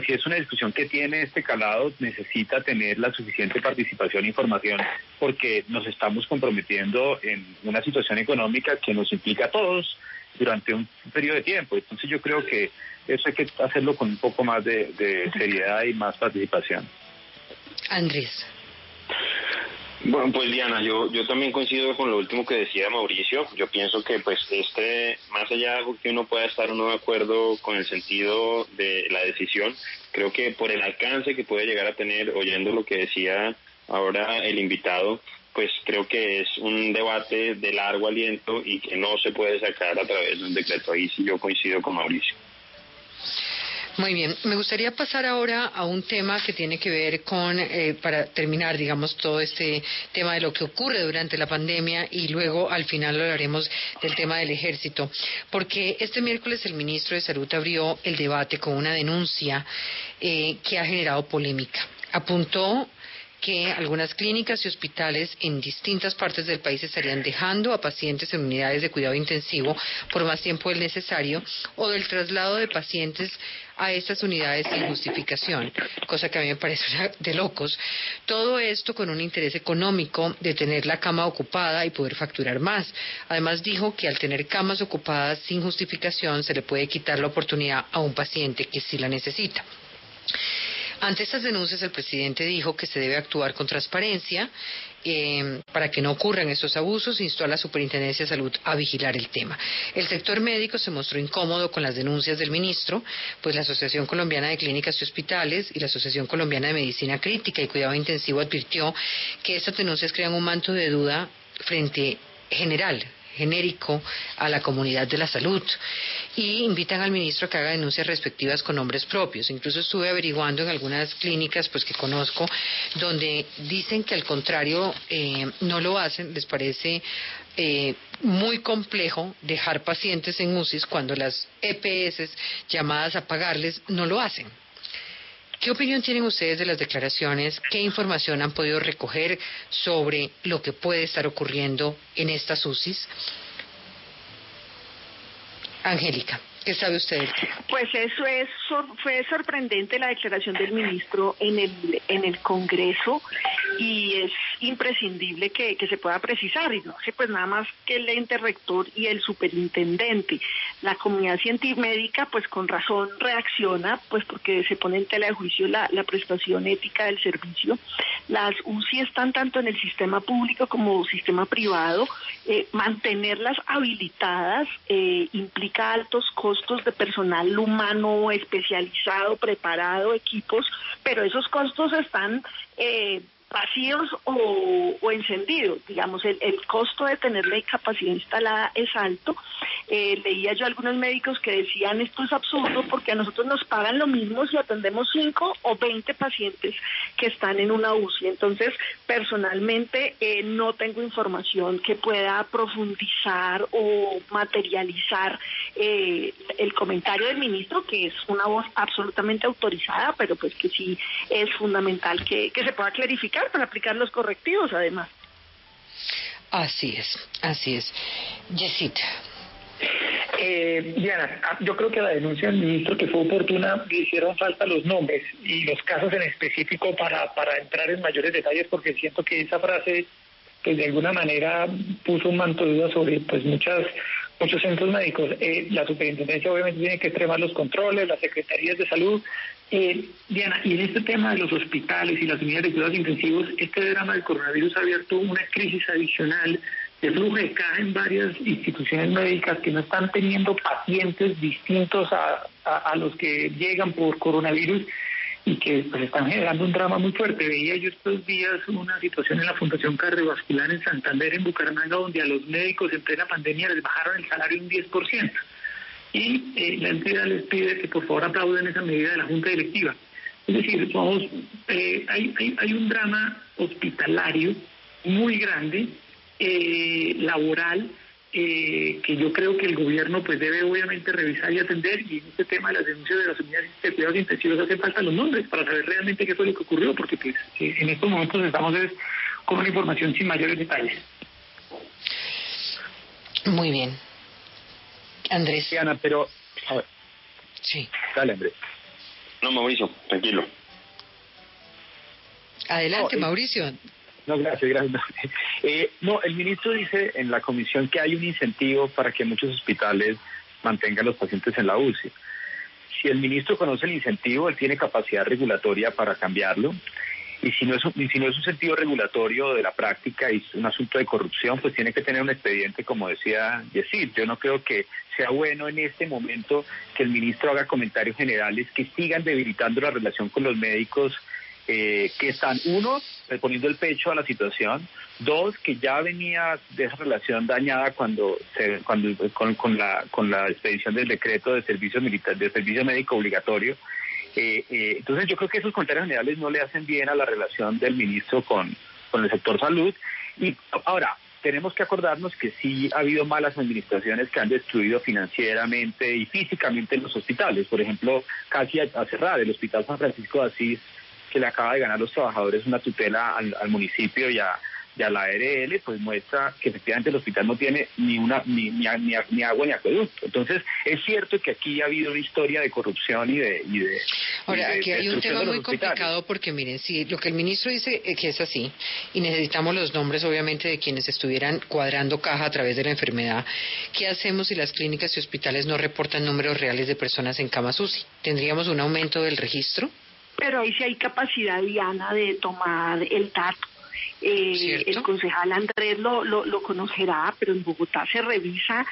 Sea, si es una discusión que tiene este calado, necesita tener la suficiente participación e información porque nos estamos comprometiendo en una situación económica que nos implica a todos durante un periodo de tiempo. Entonces yo creo que eso hay que hacerlo con un poco más de, de seriedad y más participación. Andrés. Bueno, pues Diana, yo, yo también coincido con lo último que decía Mauricio. Yo pienso que pues este, más allá de que uno pueda estar o no de acuerdo con el sentido de la decisión, creo que por el alcance que puede llegar a tener, oyendo lo que decía ahora el invitado, pues creo que es un debate de largo aliento y que no se puede sacar a través de un decreto. Ahí sí yo coincido con Mauricio. Muy bien, me gustaría pasar ahora a un tema que tiene que ver con, eh, para terminar, digamos, todo este tema de lo que ocurre durante la pandemia y luego al final hablaremos del tema del ejército, porque este miércoles el ministro de Salud abrió el debate con una denuncia eh, que ha generado polémica. Apuntó que algunas clínicas y hospitales en distintas partes del país estarían dejando a pacientes en unidades de cuidado intensivo por más tiempo del necesario o del traslado de pacientes a estas unidades sin justificación, cosa que a mí me parece de locos. Todo esto con un interés económico de tener la cama ocupada y poder facturar más. Además dijo que al tener camas ocupadas sin justificación se le puede quitar la oportunidad a un paciente que sí la necesita. Ante estas denuncias, el presidente dijo que se debe actuar con transparencia eh, para que no ocurran esos abusos, instó a la Superintendencia de Salud a vigilar el tema. El sector médico se mostró incómodo con las denuncias del ministro, pues la Asociación Colombiana de Clínicas y Hospitales y la Asociación Colombiana de Medicina Crítica y Cuidado Intensivo advirtió que estas denuncias crean un manto de duda frente general genérico a la comunidad de la salud y invitan al ministro que haga denuncias respectivas con nombres propios. Incluso estuve averiguando en algunas clínicas pues que conozco donde dicen que al contrario eh, no lo hacen, les parece eh, muy complejo dejar pacientes en UCIs cuando las EPS llamadas a pagarles no lo hacen. ¿Qué opinión tienen ustedes de las declaraciones? ¿Qué información han podido recoger sobre lo que puede estar ocurriendo en estas UCIs? Angélica. ¿Qué sabe usted? Pues eso es fue sorprendente la declaración del ministro en el en el Congreso y es imprescindible que, se pueda precisar y no sé pues nada más que el ente rector y el superintendente. La comunidad científica pues con razón reacciona pues porque se pone en tela de juicio la, prestación ética del servicio. Las UCI están tanto en el sistema público como sistema privado. Eh, mantenerlas habilitadas eh, implica altos costos costos de personal humano especializado, preparado, equipos, pero esos costos están eh, vacíos o, encendidos. Digamos, el, costo de tener la incapacidad instalada es alto. Eh, leía yo a algunos médicos que decían esto es absurdo porque a nosotros nos pagan lo mismo si atendemos 5 o 20 pacientes que están en una UCI. Entonces, personalmente eh, no tengo información que pueda profundizar o materializar eh, el comentario del ministro, que es una voz absolutamente autorizada, pero pues que sí es fundamental que se pueda clarificar para aplicar los correctivos además. Así es, así es. Yesit. Eh, Diana, ah, yo creo que la denuncia del ministro que fue oportuna le hicieron falta los nombres y los casos en específico para, para entrar en mayores detalles porque siento que esa frase pues de alguna manera puso un manto de duda sobre pues muchas muchos centros médicos. Eh, la superintendencia obviamente tiene que extremar los controles, las secretarías de salud. Eh, Diana, y en este tema de los hospitales y las unidades de cuidados intensivos, este drama del coronavirus ha abierto una crisis adicional de flujo de caja en varias instituciones médicas que no están teniendo pacientes distintos a, a los que llegan por coronavirus y que pues están generando un drama muy fuerte. Veía yo estos días una situación en la Fundación Cardiovascular en Santander, en Bucaramanga, donde a los médicos en plena pandemia les bajaron el salario un 10%. Y eh, la entidad les pide que por favor aplauden esa medida de la Junta Directiva. Es decir, vamos, eh, hay, hay, hay, un drama hospitalario muy grande, eh, laboral, eh, que yo creo que el gobierno pues debe obviamente revisar y atender y en este tema de las denuncias de las unidades de cuidados intensivos hace falta los nombres para saber realmente qué fue lo que ocurrió porque pues eh, en estos momentos estamos con una información sin mayores detalles. Muy bien. Andrés. Ana, pero... Sí. Dale, Andrés. No, Mauricio, tranquilo. Adelante, Mauricio. No, gracias, gracias. Eh, no, el ministro dice en la comisión que hay un incentivo para que muchos hospitales mantengan a los pacientes en la UCI. Si el ministro conoce el incentivo, él tiene capacidad regulatoria para cambiarlo. Y si no es un, si no es un sentido regulatorio de la práctica y es un asunto de corrupción, pues tiene que tener un expediente, como decía Yesid. Yo no creo que sea bueno en este momento que el ministro haga comentarios generales que sigan debilitando la relación con los médicos eh, que están, uno, poniendo el pecho a la situación, dos, que ya venía de esa relación dañada cuando, se, cuando con, la, con la expedición del decreto de servicio militar, de servicio médico obligatorio. Eh, eh, entonces yo creo que esos comentarios generales no le hacen bien a la relación del ministro con, con el sector salud. Y ahora, tenemos que acordarnos que sí ha habido malas administraciones que han destruido financieramente y físicamente los hospitales. Por ejemplo, casi a, a cerrar el Hospital San Francisco de Asís que le acaba de ganar a los trabajadores una tutela al, municipio y a, la ARL, pues muestra que efectivamente el hospital no tiene ni una ni, ni, ni, agua ni acueducto. Entonces, es cierto que aquí ha habido una historia de corrupción y de... Y de Ahora, aquí hay un tema muy complicado porque, miren, si lo que el ministro dice que es así, y necesitamos los nombres, obviamente, de quienes estuvieran cuadrando caja a través de la enfermedad, ¿qué hacemos si las clínicas y hospitales no reportan números reales de personas en camas UCI? ¿Tendríamos un aumento del registro? pero ahí sí hay capacidad, Diana, de tomar el dato. Eh, el concejal Andrés lo, lo, conocerá, pero en Bogotá se revisa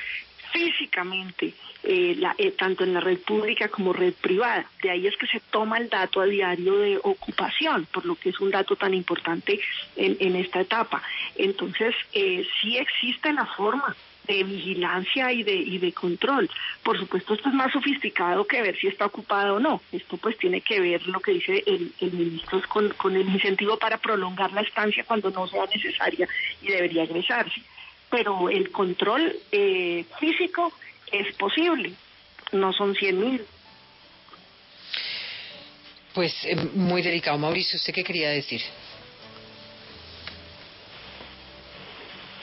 físicamente, eh, la, eh, tanto en la red pública como red privada. De ahí es que se toma el dato a diario de ocupación, por lo que es un dato tan importante en, en esta etapa. Entonces, sí existe la forma de vigilancia y de, y de control. Por supuesto, esto es más sofisticado que ver si está ocupado o no. Esto pues tiene que ver lo que dice el, el ministro con, con el incentivo para prolongar la estancia cuando no sea necesaria y debería egresarse. Pero el control eh, físico es posible, no son 100 mil. Pues eh, muy delicado. Mauricio, ¿usted qué quería decir?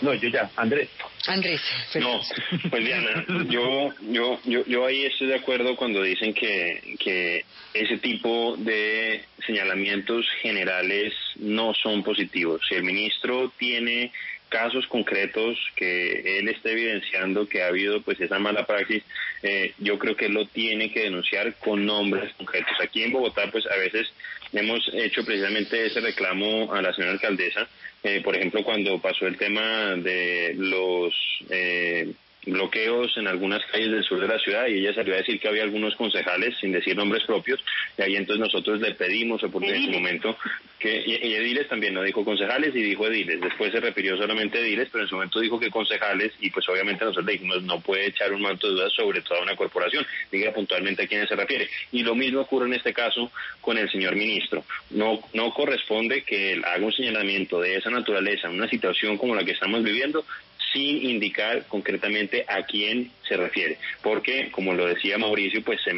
No, yo ya, Andrés. Andrés. No, pues Diana, yo, yo, yo, yo ahí estoy de acuerdo cuando dicen que, que ese tipo de señalamientos generales no son positivos. Si el ministro tiene casos concretos que él está evidenciando que ha habido pues esa mala praxis, eh, yo creo que él lo tiene que denunciar con nombres concretos. Aquí en Bogotá pues a veces hemos hecho precisamente ese reclamo a la señora alcaldesa, eh, por ejemplo cuando pasó el tema de los... Eh, bloqueos en algunas calles del sur de la ciudad y ella salió a decir que había algunos concejales, sin decir nombres propios, y ahí entonces nosotros le pedimos o por en ese momento que, y, ediles también, no dijo concejales y dijo ediles, después se refirió solamente a ediles, pero en su momento dijo que concejales y pues obviamente nosotros le dijimos no puede echar un manto de dudas sobre toda una corporación, diga puntualmente a quién se refiere. Y lo mismo ocurre en este caso con el señor ministro. No, no corresponde que él haga un señalamiento de esa naturaleza en una situación como la que estamos viviendo sin indicar concretamente a quién se refiere, porque como lo decía Mauricio, pues se,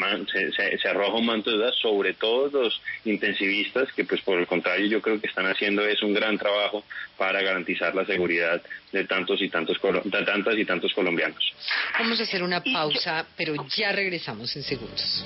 se, arroja un manto de dudas sobre todos los intensivistas que pues por el contrario yo creo que están haciendo es un gran trabajo para garantizar la seguridad de tantos y tantos de tantas y tantos colombianos. Vamos a hacer una pausa, pero ya regresamos en segundos.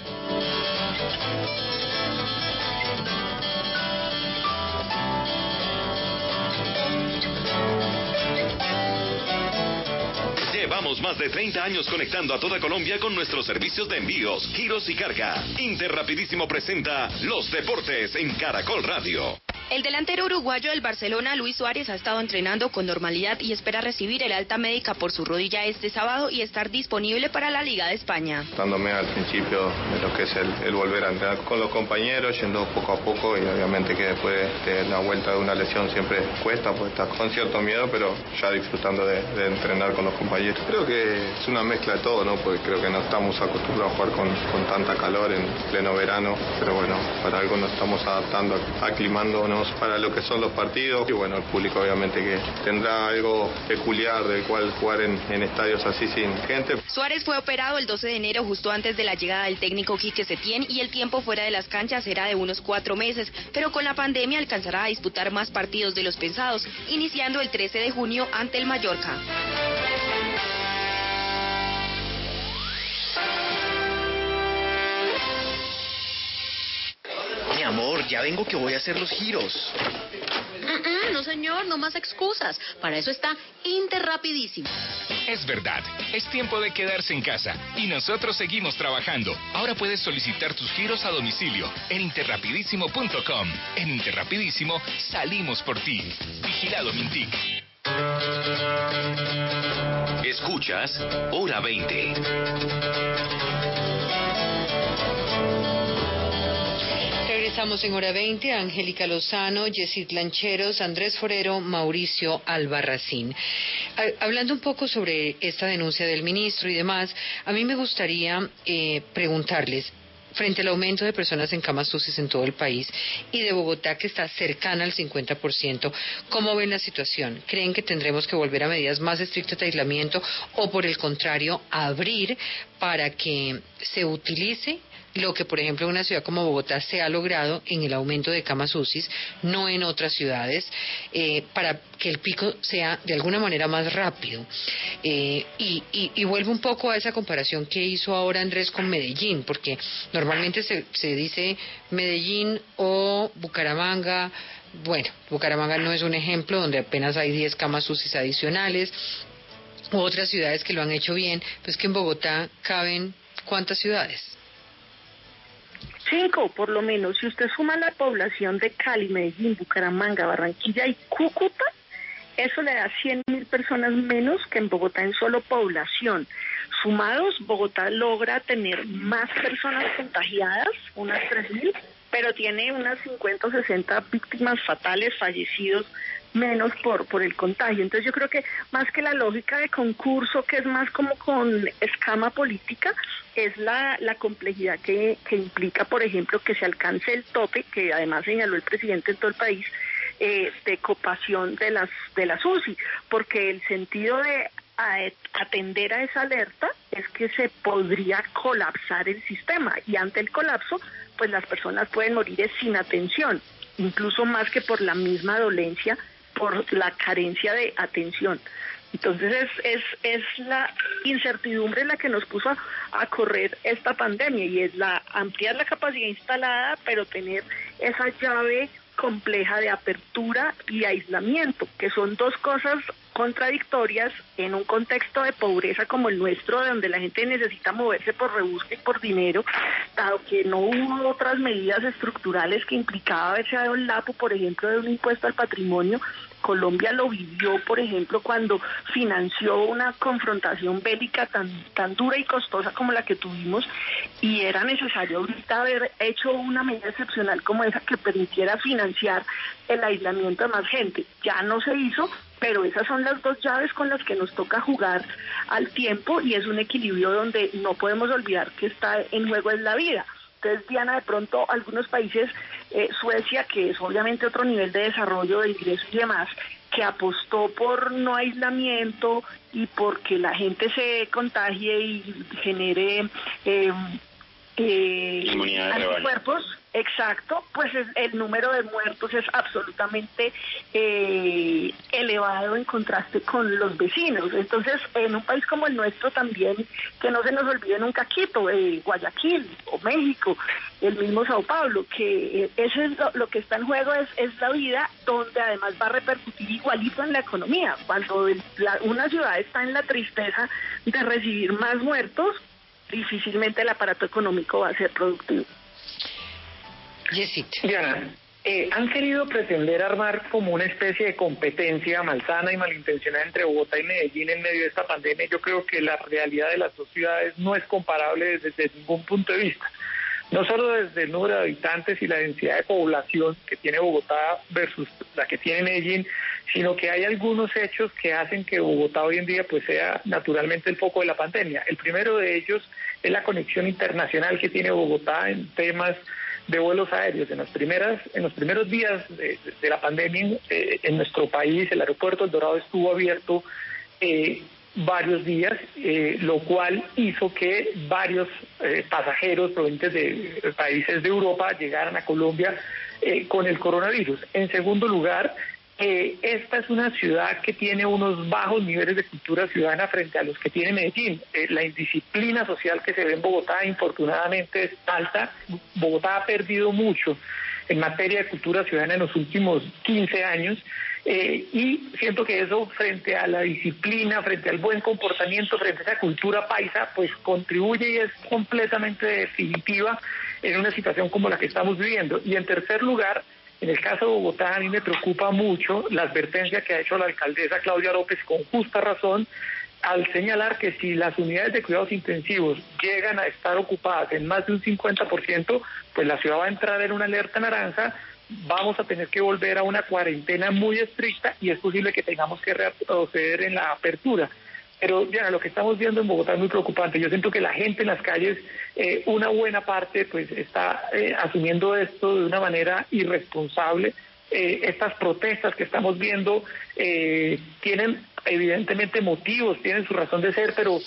Llevamos más de 30 años conectando a toda Colombia con nuestros servicios de envíos, giros y carga. Interrapidísimo presenta Los Deportes en Caracol Radio. El delantero uruguayo del Barcelona, Luis Suárez, ha estado entrenando con normalidad y espera recibir el alta médica por su rodilla este sábado y estar disponible para la Liga de España. Dándome al principio de lo que es el, volver a entrenar con los compañeros, yendo poco a poco y obviamente que después de la vuelta de una lesión siempre cuesta, pues estás con cierto miedo, pero ya disfrutando de, entrenar con los compañeros. Creo que es una mezcla de todo, ¿no? Porque creo que no estamos acostumbrados a jugar con, con tanta calor en pleno verano, pero bueno, para algo nos estamos adaptando, aclimándonos para lo que son los partidos. Y bueno, el público obviamente que tendrá algo peculiar del cual jugar en, estadios así sin gente. Suárez fue operado el 12 de enero justo antes de la llegada del técnico Quique Setién y el tiempo fuera de las canchas era de unos cuatro meses, pero con la pandemia alcanzará a disputar más partidos de los pensados, iniciando el 13 de junio ante el Mallorca. Amor, ya vengo que voy a hacer los giros. no, señor, no más excusas. Para eso está Interrapidísimo. Es verdad, es tiempo de quedarse en casa y nosotros seguimos trabajando. Ahora puedes solicitar tus giros a domicilio en interrapidísimo.com. En Interrapidísimo salimos por ti. Vigilado Mintic. Escuchas Hora 20. Estamos en hora 20, Angélica Lozano, Yesid Lancheros, Andrés Forero, Mauricio Albarracín. Hablando un poco sobre esta denuncia del ministro y demás, a mí me gustaría eh, preguntarles, frente al aumento de personas en camas UCI en todo el país y de Bogotá que está cercana al 50%, ¿cómo ven la situación? ¿Creen que tendremos que volver a medidas más estrictas de aislamiento o por el contrario abrir para que se utilice lo que, por ejemplo, en una ciudad como Bogotá se ha logrado en el aumento de camas UCI, no en otras ciudades, eh, para que el pico sea de alguna manera más rápido. Eh, y, y, vuelvo un poco a esa comparación que hizo ahora Andrés con Medellín, porque normalmente se, se dice Medellín o Bucaramanga. Bueno, Bucaramanga no es un ejemplo donde apenas hay 10 camas UCI adicionales, u otras ciudades que lo han hecho bien, pues que en Bogotá caben ¿cuántas ciudades? Cinco, por lo menos. Si usted suma la población de Cali, Medellín, Bucaramanga, Barranquilla y Cúcuta, eso le da 100 mil personas menos que en Bogotá en solo población. Sumados, Bogotá logra tener más personas contagiadas, unas 3 mil, pero tiene unas 50 o 60 víctimas fatales, fallecidos menos por, por el contagio. Entonces yo creo que más que la lógica de concurso, que es más como con escama política, es la, la complejidad que, que implica, por ejemplo, que se alcance el tope, que además señaló el presidente en todo el país, eh, de copación de las, de las UCI, porque el sentido de atender a esa alerta es que se podría colapsar el sistema y ante el colapso pues las personas pueden morir sin atención, incluso más que por la misma dolencia por la carencia de atención. Entonces es, es, es la incertidumbre la que nos puso a, correr esta pandemia y es la ampliar la capacidad instalada, pero tener esa llave compleja de apertura y aislamiento, que son dos cosas contradictorias en un contexto de pobreza como el nuestro, donde la gente necesita moverse por rebusque y por dinero, dado que no hubo otras medidas estructurales que implicaba haberse dado el lapo, por ejemplo, de un impuesto al patrimonio, Colombia lo vivió, por ejemplo, cuando financió una confrontación bélica tan, tan dura y costosa como la que tuvimos y era necesario ahorita haber hecho una medida excepcional como esa que permitiera financiar el aislamiento de más gente. Ya no se hizo, pero esas son las dos llaves con las que nos toca jugar al tiempo y es un equilibrio donde no podemos olvidar que está en juego es la vida. Entonces, Diana, de pronto algunos países, eh, Suecia, que es obviamente otro nivel de desarrollo de ingresos y demás, que apostó por no aislamiento y porque la gente se contagie y genere eh, eh, anticuerpos, exacto, pues el número de muertos es absolutamente eh, elevado en contraste con los vecinos. Entonces, en un país como el nuestro también, que no se nos olvide nunca Quito, eh, Guayaquil o México, el mismo Sao Paulo, que eh, eso es lo, que está en juego es, es la vida, donde además va a repercutir igualito en la economía. Cuando una ciudad está en la tristeza de recibir más muertos, difícilmente el aparato económico va a ser productivo. Diana, eh, han querido pretender armar como una especie de competencia malsana y malintencionada entre Bogotá y Medellín en medio de esta pandemia. Yo creo que la realidad de las dos ciudades no es comparable desde, ningún punto de vista. No solo desde el número de habitantes y la densidad de población que tiene Bogotá versus la que tiene Medellín, sino que hay algunos hechos que hacen que Bogotá hoy en día pues sea naturalmente el foco de la pandemia. El primero de ellos es la conexión internacional que tiene Bogotá en temas de vuelos aéreos. En las primeras, en los primeros días de, la pandemia eh, en nuestro país, el aeropuerto El Dorado estuvo abierto eh, varios días, eh, lo cual hizo que varios pasajeros provenientes de países de Europa llegaran a Colombia con el coronavirus. En segundo lugar, eh, esta es una ciudad que tiene unos bajos niveles de cultura ciudadana frente a los que tiene Medellín. Eh, la indisciplina social que se ve en Bogotá, infortunadamente, es alta. Bogotá ha perdido mucho en materia de cultura ciudadana en los últimos 15 años. Eh, y siento que eso frente a la disciplina, frente al buen comportamiento, frente a esa cultura paisa, pues contribuye y es completamente definitiva en una situación como la que estamos viviendo. Y en tercer lugar, en el caso de Bogotá, a mí me preocupa mucho la advertencia que ha hecho la alcaldesa Claudia López con justa razón al señalar que si las unidades de cuidados intensivos llegan a estar ocupadas en más de un 50%, pues la ciudad va a entrar en una alerta naranja, vamos a tener que volver a una cuarentena muy estricta y es posible que tengamos que retroceder en la apertura. Pero ya lo que estamos viendo en Bogotá es muy preocupante. Yo siento que la gente en las calles, eh, una buena parte, pues está eh, asumiendo esto de una manera irresponsable. Eh, estas protestas que estamos viendo tienen evidentemente motivos, tienen su razón de ser, pero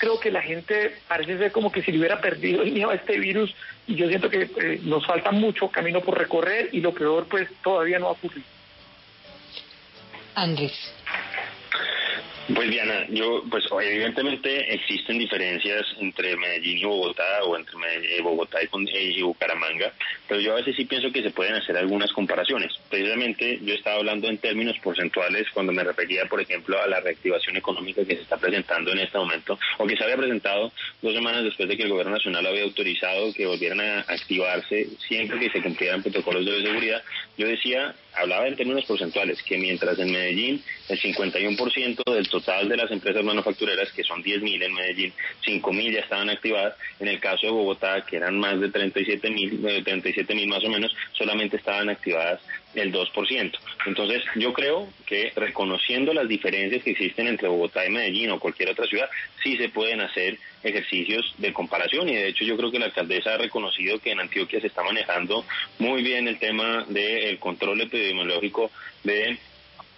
creo que la gente parece ser como que si le hubiera perdido el miedo a este virus y yo siento que nos falta mucho camino por recorrer y lo peor pues todavía no ha ocurrido. Andrés. Pues Diana, yo, pues evidentemente existen diferencias entre Medellín y Bogotá o entre eh, Bogotá y, Bucaramanga, pero yo a veces sí pienso que se pueden hacer algunas comparaciones. Precisamente yo estaba hablando en términos porcentuales cuando me refería, por ejemplo, a la reactivación económica que se está presentando en este momento o que se había presentado dos semanas después de que el gobierno nacional había autorizado que volvieran a activarse siempre que se cumplieran protocolos de seguridad. Yo decía hablaba en términos porcentuales, que mientras en Medellín el 51% del total de las empresas manufactureras, que son 10.000 en Medellín, 5.000 ya estaban activadas, en el caso de Bogotá, que eran más de 37.000, 37 mil más o menos, solamente estaban activadas el 2%. Entonces, yo creo que reconociendo las diferencias que existen entre Bogotá y Medellín o cualquier otra ciudad, sí se pueden hacer ejercicios de comparación y de hecho yo creo que la alcaldesa ha reconocido que en Antioquia se está manejando muy bien el tema del control epidemiológico de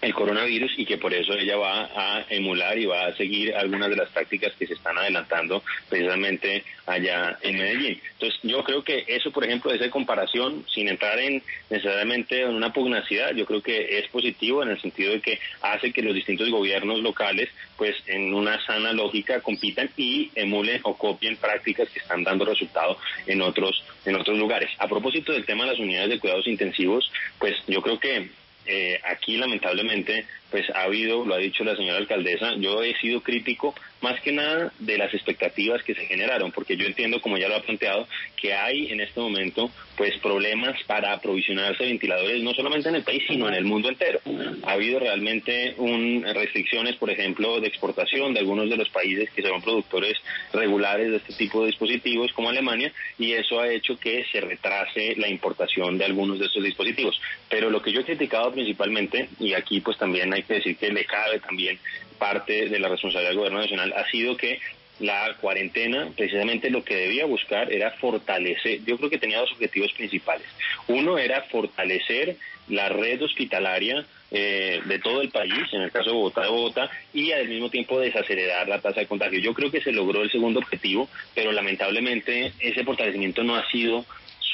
el coronavirus y que por eso ella va a emular y va a seguir algunas de las tácticas que se están adelantando precisamente allá en Medellín. Entonces yo creo que eso, por ejemplo, esa comparación, sin entrar en necesariamente en una pugnacidad, yo creo que es positivo en el sentido de que hace que los distintos gobiernos locales, pues en una sana lógica, compitan y emulen o copien prácticas que están dando resultado en otros en otros lugares. A propósito del tema de las unidades de cuidados intensivos, pues yo creo que eh, aquí lamentablemente pues ha habido, lo ha dicho la señora alcaldesa, yo he sido crítico más que nada de las expectativas que se generaron, porque yo entiendo, como ya lo ha planteado, que hay en este momento pues problemas para aprovisionarse de ventiladores no solamente en el país, sino en el mundo entero. Ha habido realmente un, restricciones, por ejemplo, de exportación de algunos de los países que son productores regulares de este tipo de dispositivos, como Alemania, y eso ha hecho que se retrase la importación de algunos de estos dispositivos. Pero lo que yo he criticado principalmente, y aquí pues también hay que decir que le cabe también parte de la responsabilidad del gobierno nacional, ha sido que la cuarentena precisamente lo que debía buscar era fortalecer, yo creo que tenía dos objetivos principales. Uno era fortalecer la red hospitalaria eh, de todo el país, en el caso de Bogotá, de Bogotá, y al mismo tiempo desacelerar la tasa de contagio. Yo creo que se logró el segundo objetivo, pero lamentablemente ese fortalecimiento no ha sido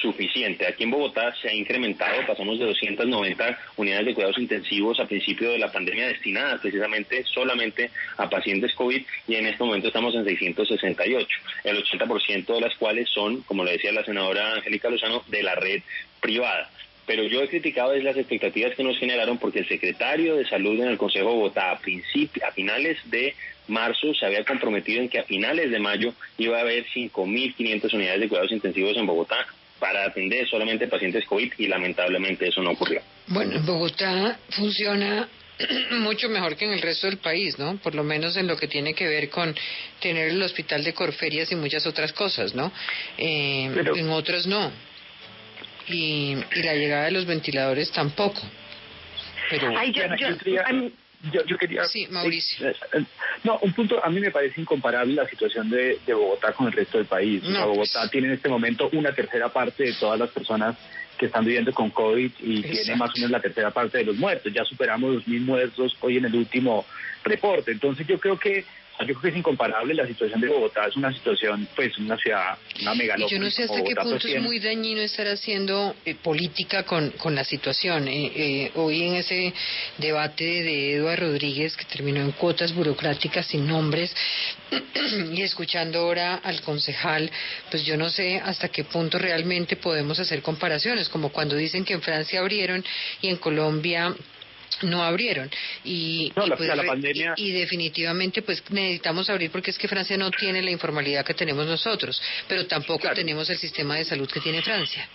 suficiente. Aquí en Bogotá se ha incrementado, pasamos de 290 unidades de cuidados intensivos a principio de la pandemia destinadas precisamente solamente a pacientes COVID y en este momento estamos en 668, el 80% de las cuales son, como le decía la senadora Angélica Lozano, de la red privada pero yo he criticado es las expectativas que nos generaron porque el secretario de salud en el Consejo de Bogotá a, a finales de marzo se había comprometido en que a finales de mayo iba a haber 5.500 unidades de cuidados intensivos en Bogotá para atender solamente pacientes COVID y lamentablemente eso no ocurrió. Bueno, en Bogotá funciona mucho mejor que en el resto del país, ¿no? Por lo menos en lo que tiene que ver con tener el hospital de Corferias y muchas otras cosas, ¿no? Eh, en otros no. Y, la llegada de los ventiladores tampoco. Pero... Yo, quería... Sí, Mauricio. Eh, eh, no, un punto, a mí me parece incomparable la situación de, Bogotá con el resto del país. Bogotá pues. tiene en este momento una tercera parte de todas las personas que están viviendo con COVID y tiene más o menos la tercera parte de los muertos. Ya superamos los mil muertos hoy en el último reporte. Entonces yo creo que yo creo que es incomparable la situación de Bogotá, es una situación, pues, una ciudad, una megalópolis. Yo no sé hasta qué punto es muy dañino estar haciendo eh, política con, con la situación. Eh, eh, hoy en ese debate de Eduardo Rodríguez, que terminó en cuotas burocráticas sin nombres, y escuchando ahora al concejal, pues yo no sé hasta qué punto realmente podemos hacer comparaciones, como cuando dicen que en Francia abrieron y en Colombia no abrieron. Y, pues, y, definitivamente pues necesitamos abrir porque es que Francia no tiene la informalidad que tenemos nosotros pero tampoco tenemos el sistema de salud que tiene Francia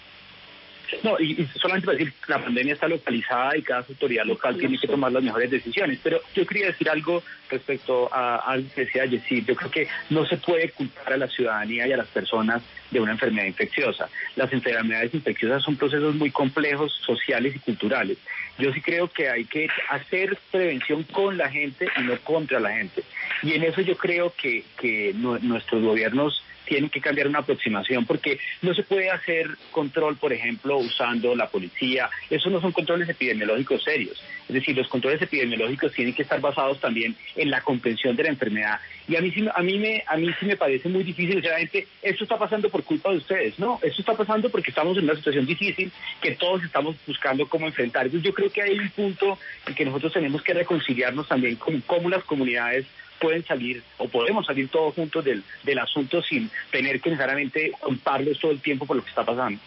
no, y, solamente para decir, la pandemia está localizada y cada autoridad local tiene que tomar las mejores decisiones. Pero yo quería decir algo respecto a algo que decía Yesid. Yo creo que no se puede culpar a la ciudadanía y a las personas de una enfermedad infecciosa. Las enfermedades infecciosas son procesos muy complejos, sociales y culturales. Yo sí creo que hay que hacer prevención con la gente y no contra la gente. Y en eso yo creo que, que nuestros gobiernos tienen que cambiar una aproximación porque no se puede hacer control, por ejemplo, usando la policía. Esos no son controles epidemiológicos serios. Es decir, los controles epidemiológicos tienen que estar basados también en la comprensión de la enfermedad. Y a mí sí, a mí me, a mí sí me parece muy difícil, sinceramente, esto está pasando por culpa de ustedes. No, esto está pasando porque estamos en una situación difícil que todos estamos buscando cómo enfrentar. Yo creo que hay un punto en que nosotros tenemos que reconciliarnos también con cómo las comunidades pueden salir o podemos salir todos juntos del, del asunto sin tener que necesariamente contarles todo el tiempo por lo que está pasando.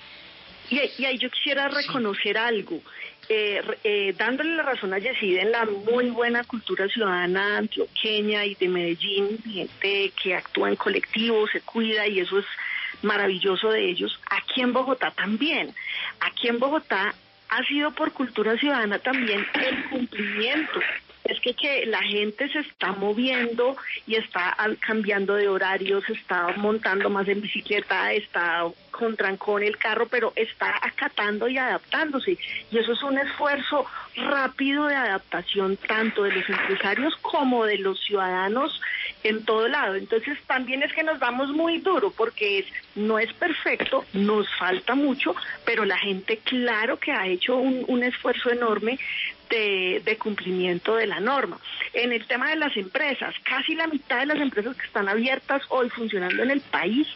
Y, y ahí yo quisiera reconocer algo, eh, eh, dándole la razón a Yesid en la muy buena cultura ciudadana antioqueña y de Medellín, gente que actúa en colectivo, se cuida y eso es maravilloso de ellos. Aquí en Bogotá también. Aquí en Bogotá ha sido por cultura ciudadana también el cumplimiento es que, que la gente se está moviendo y está cambiando de horarios, está montando más en bicicleta, está con trancón el carro, pero está acatando y adaptándose. Y eso es un esfuerzo rápido de adaptación tanto de los empresarios como de los ciudadanos en todo lado. Entonces también es que nos vamos muy duro porque es, no es perfecto, nos falta mucho, pero la gente claro que ha hecho un, un esfuerzo enorme de, cumplimiento de la norma. En el tema de las empresas, casi la mitad de las empresas que están abiertas hoy funcionando en el país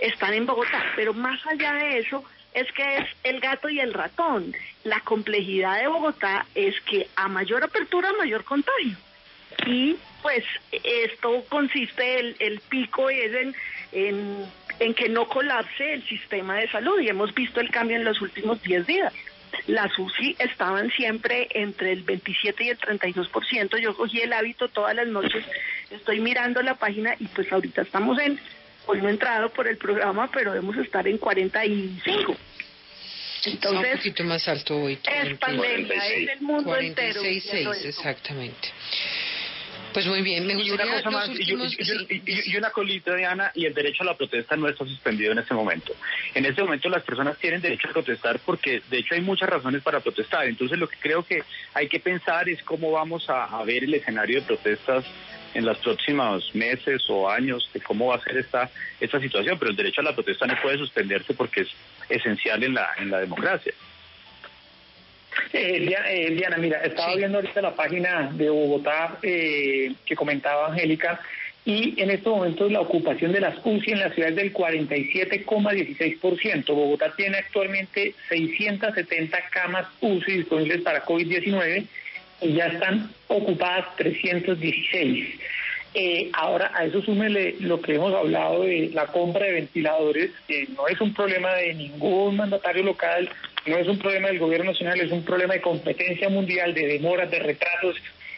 están en Bogotá, pero más allá de eso es que es el gato y el ratón. La complejidad de Bogotá es que a mayor apertura, mayor contagio. Y pues esto consiste, el, el pico es en, en, que no colapse el sistema de salud y hemos visto el cambio en los últimos 10 días las UCI estaban siempre entre el 27 y el 32%. Yo cogí el hábito todas las noches, estoy mirando la página y pues ahorita estamos en, hoy no he entrado por el programa, pero debemos estar en 45. Entonces, un poquito más alto hoy. Es pandemia, es el mundo 46, entero. exactamente. Pues muy bien, me gustaría... Y una, cosa más, y, una colita, Diana, y el derecho a la protesta no está suspendido en este momento. En este momento las personas tienen derecho a protestar porque de hecho hay muchas razones para protestar. Entonces lo que creo que hay que pensar es cómo vamos a, ver el escenario de protestas en los próximos meses o años de cómo va a ser esta, esta situación, pero el derecho a la protesta no puede suspenderse porque es esencial en la, en la democracia. Eh, eh, Diana, mira, estaba viendo ahorita la página de Bogotá eh, que comentaba Angélica y en estos momentos la ocupación de las UCI en la ciudad es del 47,16%. Bogotá tiene actualmente 670 camas UCI disponibles para COVID-19 y ya están ocupadas 316. Eh, ahora, a eso súmele lo que hemos hablado de la compra de ventiladores, que no es un problema de ningún mandatario local, no es un problema del gobierno nacional, es un problema de competencia mundial, de demoras, de retrasos.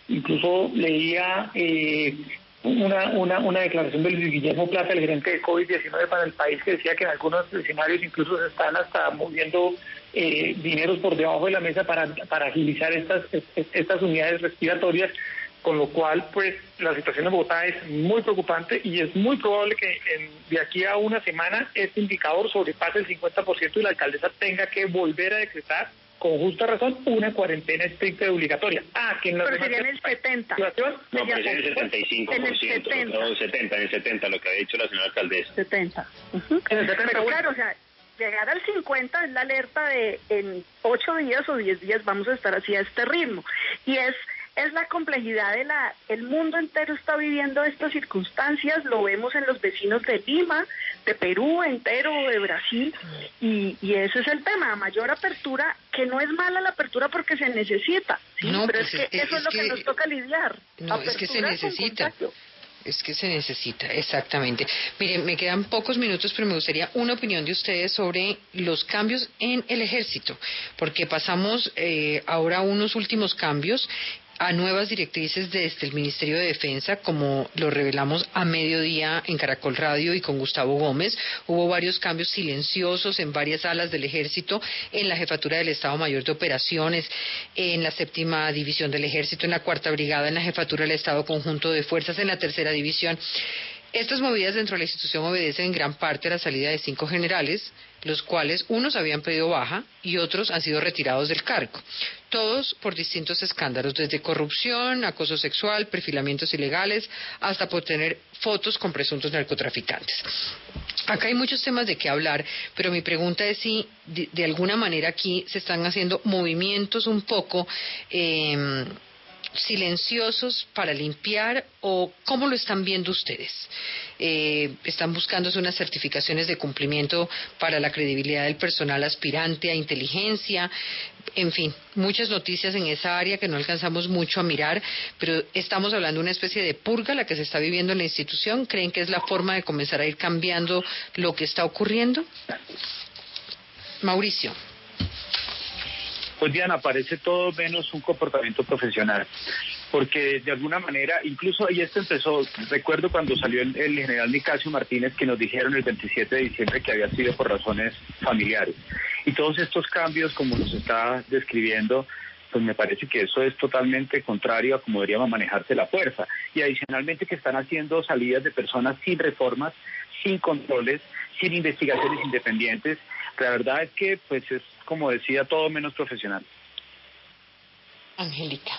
Incluso leía eh, una, una, una declaración de Luis Guillermo Plata, el gerente de COVID-19 para el país, que decía que en algunos escenarios incluso se están hasta moviendo eh, dineros por debajo de la mesa para, para agilizar estas, estas unidades respiratorias con lo cual pues la situación en Bogotá es muy preocupante y es muy probable que de aquí a una semana este indicador sobrepase el 50% y la alcaldesa tenga que volver a decretar con justa razón una cuarentena estricta y obligatoria. Ah, que en pero sería en el 70. No, pero sería en el 75%, en el 70. No, 70, en el 70, lo que ha dicho la señora alcaldesa. 70. En el 70 pero claro, o sea, llegar al 50 es la alerta de en 8 días o 10 días vamos a estar así a este ritmo. Y es es la complejidad de la... El mundo entero está viviendo estas circunstancias, lo vemos en los vecinos de Lima, de Perú entero, de Brasil, y, y ese es el tema, mayor apertura, que no es mala la apertura porque se necesita, pero pues es que eso es, lo que, nos toca lidiar. No, es que se necesita. Es que se necesita, exactamente. Miren, me quedan pocos minutos, pero me gustaría una opinión de ustedes sobre los cambios en el ejército, porque pasamos eh, ahora unos últimos cambios a nuevas directrices desde el Ministerio de Defensa, como lo revelamos a mediodía en Caracol Radio y con Gustavo Gómez. Hubo varios cambios silenciosos en varias alas del Ejército, en la Jefatura del Estado Mayor de Operaciones, en la Séptima División del Ejército, en la Cuarta Brigada, en la Jefatura del Estado Conjunto de Fuerzas, en la Tercera División. Estas movidas dentro de la institución obedecen en gran parte a la salida de cinco generales, los cuales unos habían pedido baja y otros han sido retirados del cargo. Todos por distintos escándalos, desde corrupción, acoso sexual, perfilamientos ilegales, hasta por tener fotos con presuntos narcotraficantes. Acá hay muchos temas de qué hablar, pero mi pregunta es si de, alguna manera aquí se están haciendo movimientos un poco eh, silenciosos para limpiar o cómo lo están viendo ustedes? Eh, ¿Están buscando unas certificaciones de cumplimiento para la credibilidad del personal aspirante a inteligencia? En fin, muchas noticias en esa área que no alcanzamos mucho a mirar, pero estamos hablando de una especie de purga la que se está viviendo en la institución. ¿Creen que es la forma de comenzar a ir cambiando lo que está ocurriendo? Mauricio. Pues Diana, parece todo menos un comportamiento profesional. porque de alguna manera, incluso, y esto empezó, recuerdo cuando salió el, el, general Nicasio Martínez que nos dijeron el 27 de diciembre que había sido por razones familiares. Y todos estos cambios, como nos está describiendo, pues me parece que eso es totalmente contrario a cómo debería manejarse la fuerza. Y adicionalmente que están haciendo salidas de personas sin reformas, sin controles, sin investigaciones independientes. La verdad es que, pues es como decía, todo menos profesional. Angélica.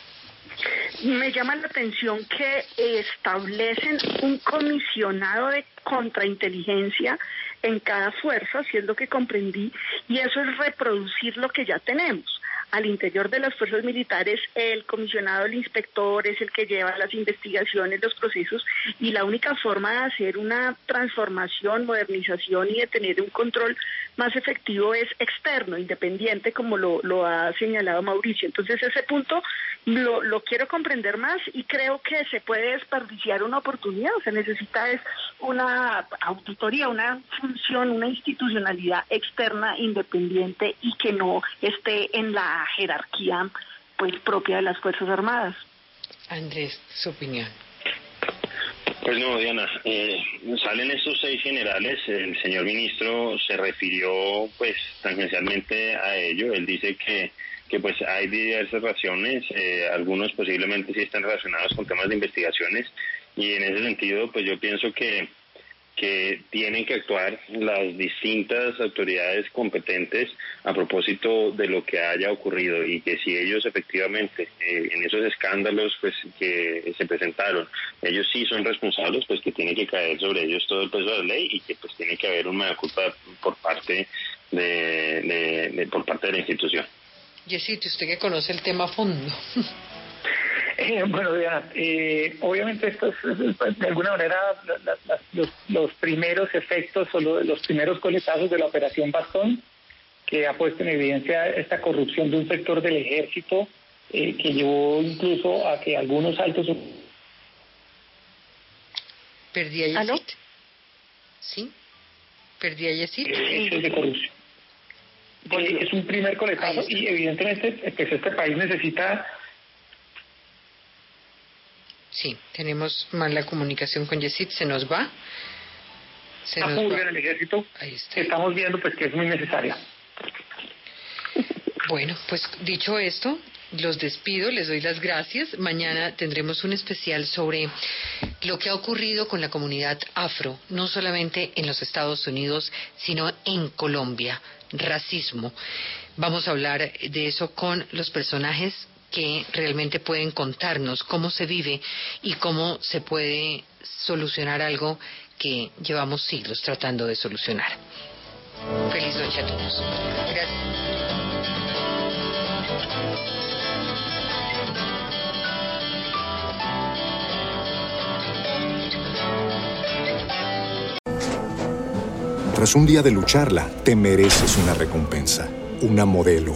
Me llama la atención que establecen un comisionado de contrainteligencia en cada fuerza, si es lo que comprendí, y eso es reproducir lo que ya tenemos al interior de las fuerzas militares el comisionado, el inspector es el que lleva las investigaciones, los procesos y la única forma de hacer una transformación, modernización y de tener un control más efectivo es externo, independiente, como lo, lo ha señalado Mauricio. Entonces ese punto lo, lo quiero comprender más y creo que se puede desperdiciar una oportunidad, o sea, necesita es una auditoría, una función, una institucionalidad externa, independiente y que no esté en la jerarquía pues propia de las Fuerzas Armadas. Andrés, su opinión. Pues no, Diana, eh, salen estos seis generales, el señor ministro se refirió pues tangencialmente a ello, él dice que que pues hay diversas razones, eh, algunos posiblemente sí están relacionados con temas de investigaciones y en ese sentido pues yo pienso que que tienen que actuar las distintas autoridades competentes a propósito de lo que haya ocurrido y que si ellos efectivamente eh, en esos escándalos pues que se presentaron ellos sí son responsables pues que tiene que caer sobre ellos todo el peso de la ley y que pues tiene que haber una culpa por parte de, por parte de la institución. Yesito, usted que conoce el tema a fondo. Eh, bueno, Diana, eh, obviamente esto es, de alguna manera los, primeros efectos o los primeros coletazos de la operación Bastón, que ha puesto en evidencia esta corrupción de un sector del ejército eh, que llevó incluso a que algunos altos... ¿Perdí a Yesit? ¿Sí? ¿Perdí a Yesit? de corrupción. es un primer coletazo y evidentemente pues este país necesita Sí, tenemos mala comunicación con Yesit, se nos va. Se nos va. el ejército. Ahí está. Estamos viendo pues que es muy necesaria. Bueno, pues dicho esto, los despido, les doy las gracias. Mañana tendremos un especial sobre lo que ha ocurrido con la comunidad afro, no solamente en los Estados Unidos, sino en Colombia, racismo. Vamos a hablar de eso con los personajes que realmente pueden contarnos cómo se vive y cómo se puede solucionar algo que llevamos siglos tratando de solucionar. Feliz noche a todos. Gracias. Tras un día de lucharla, te mereces una recompensa, una modelo,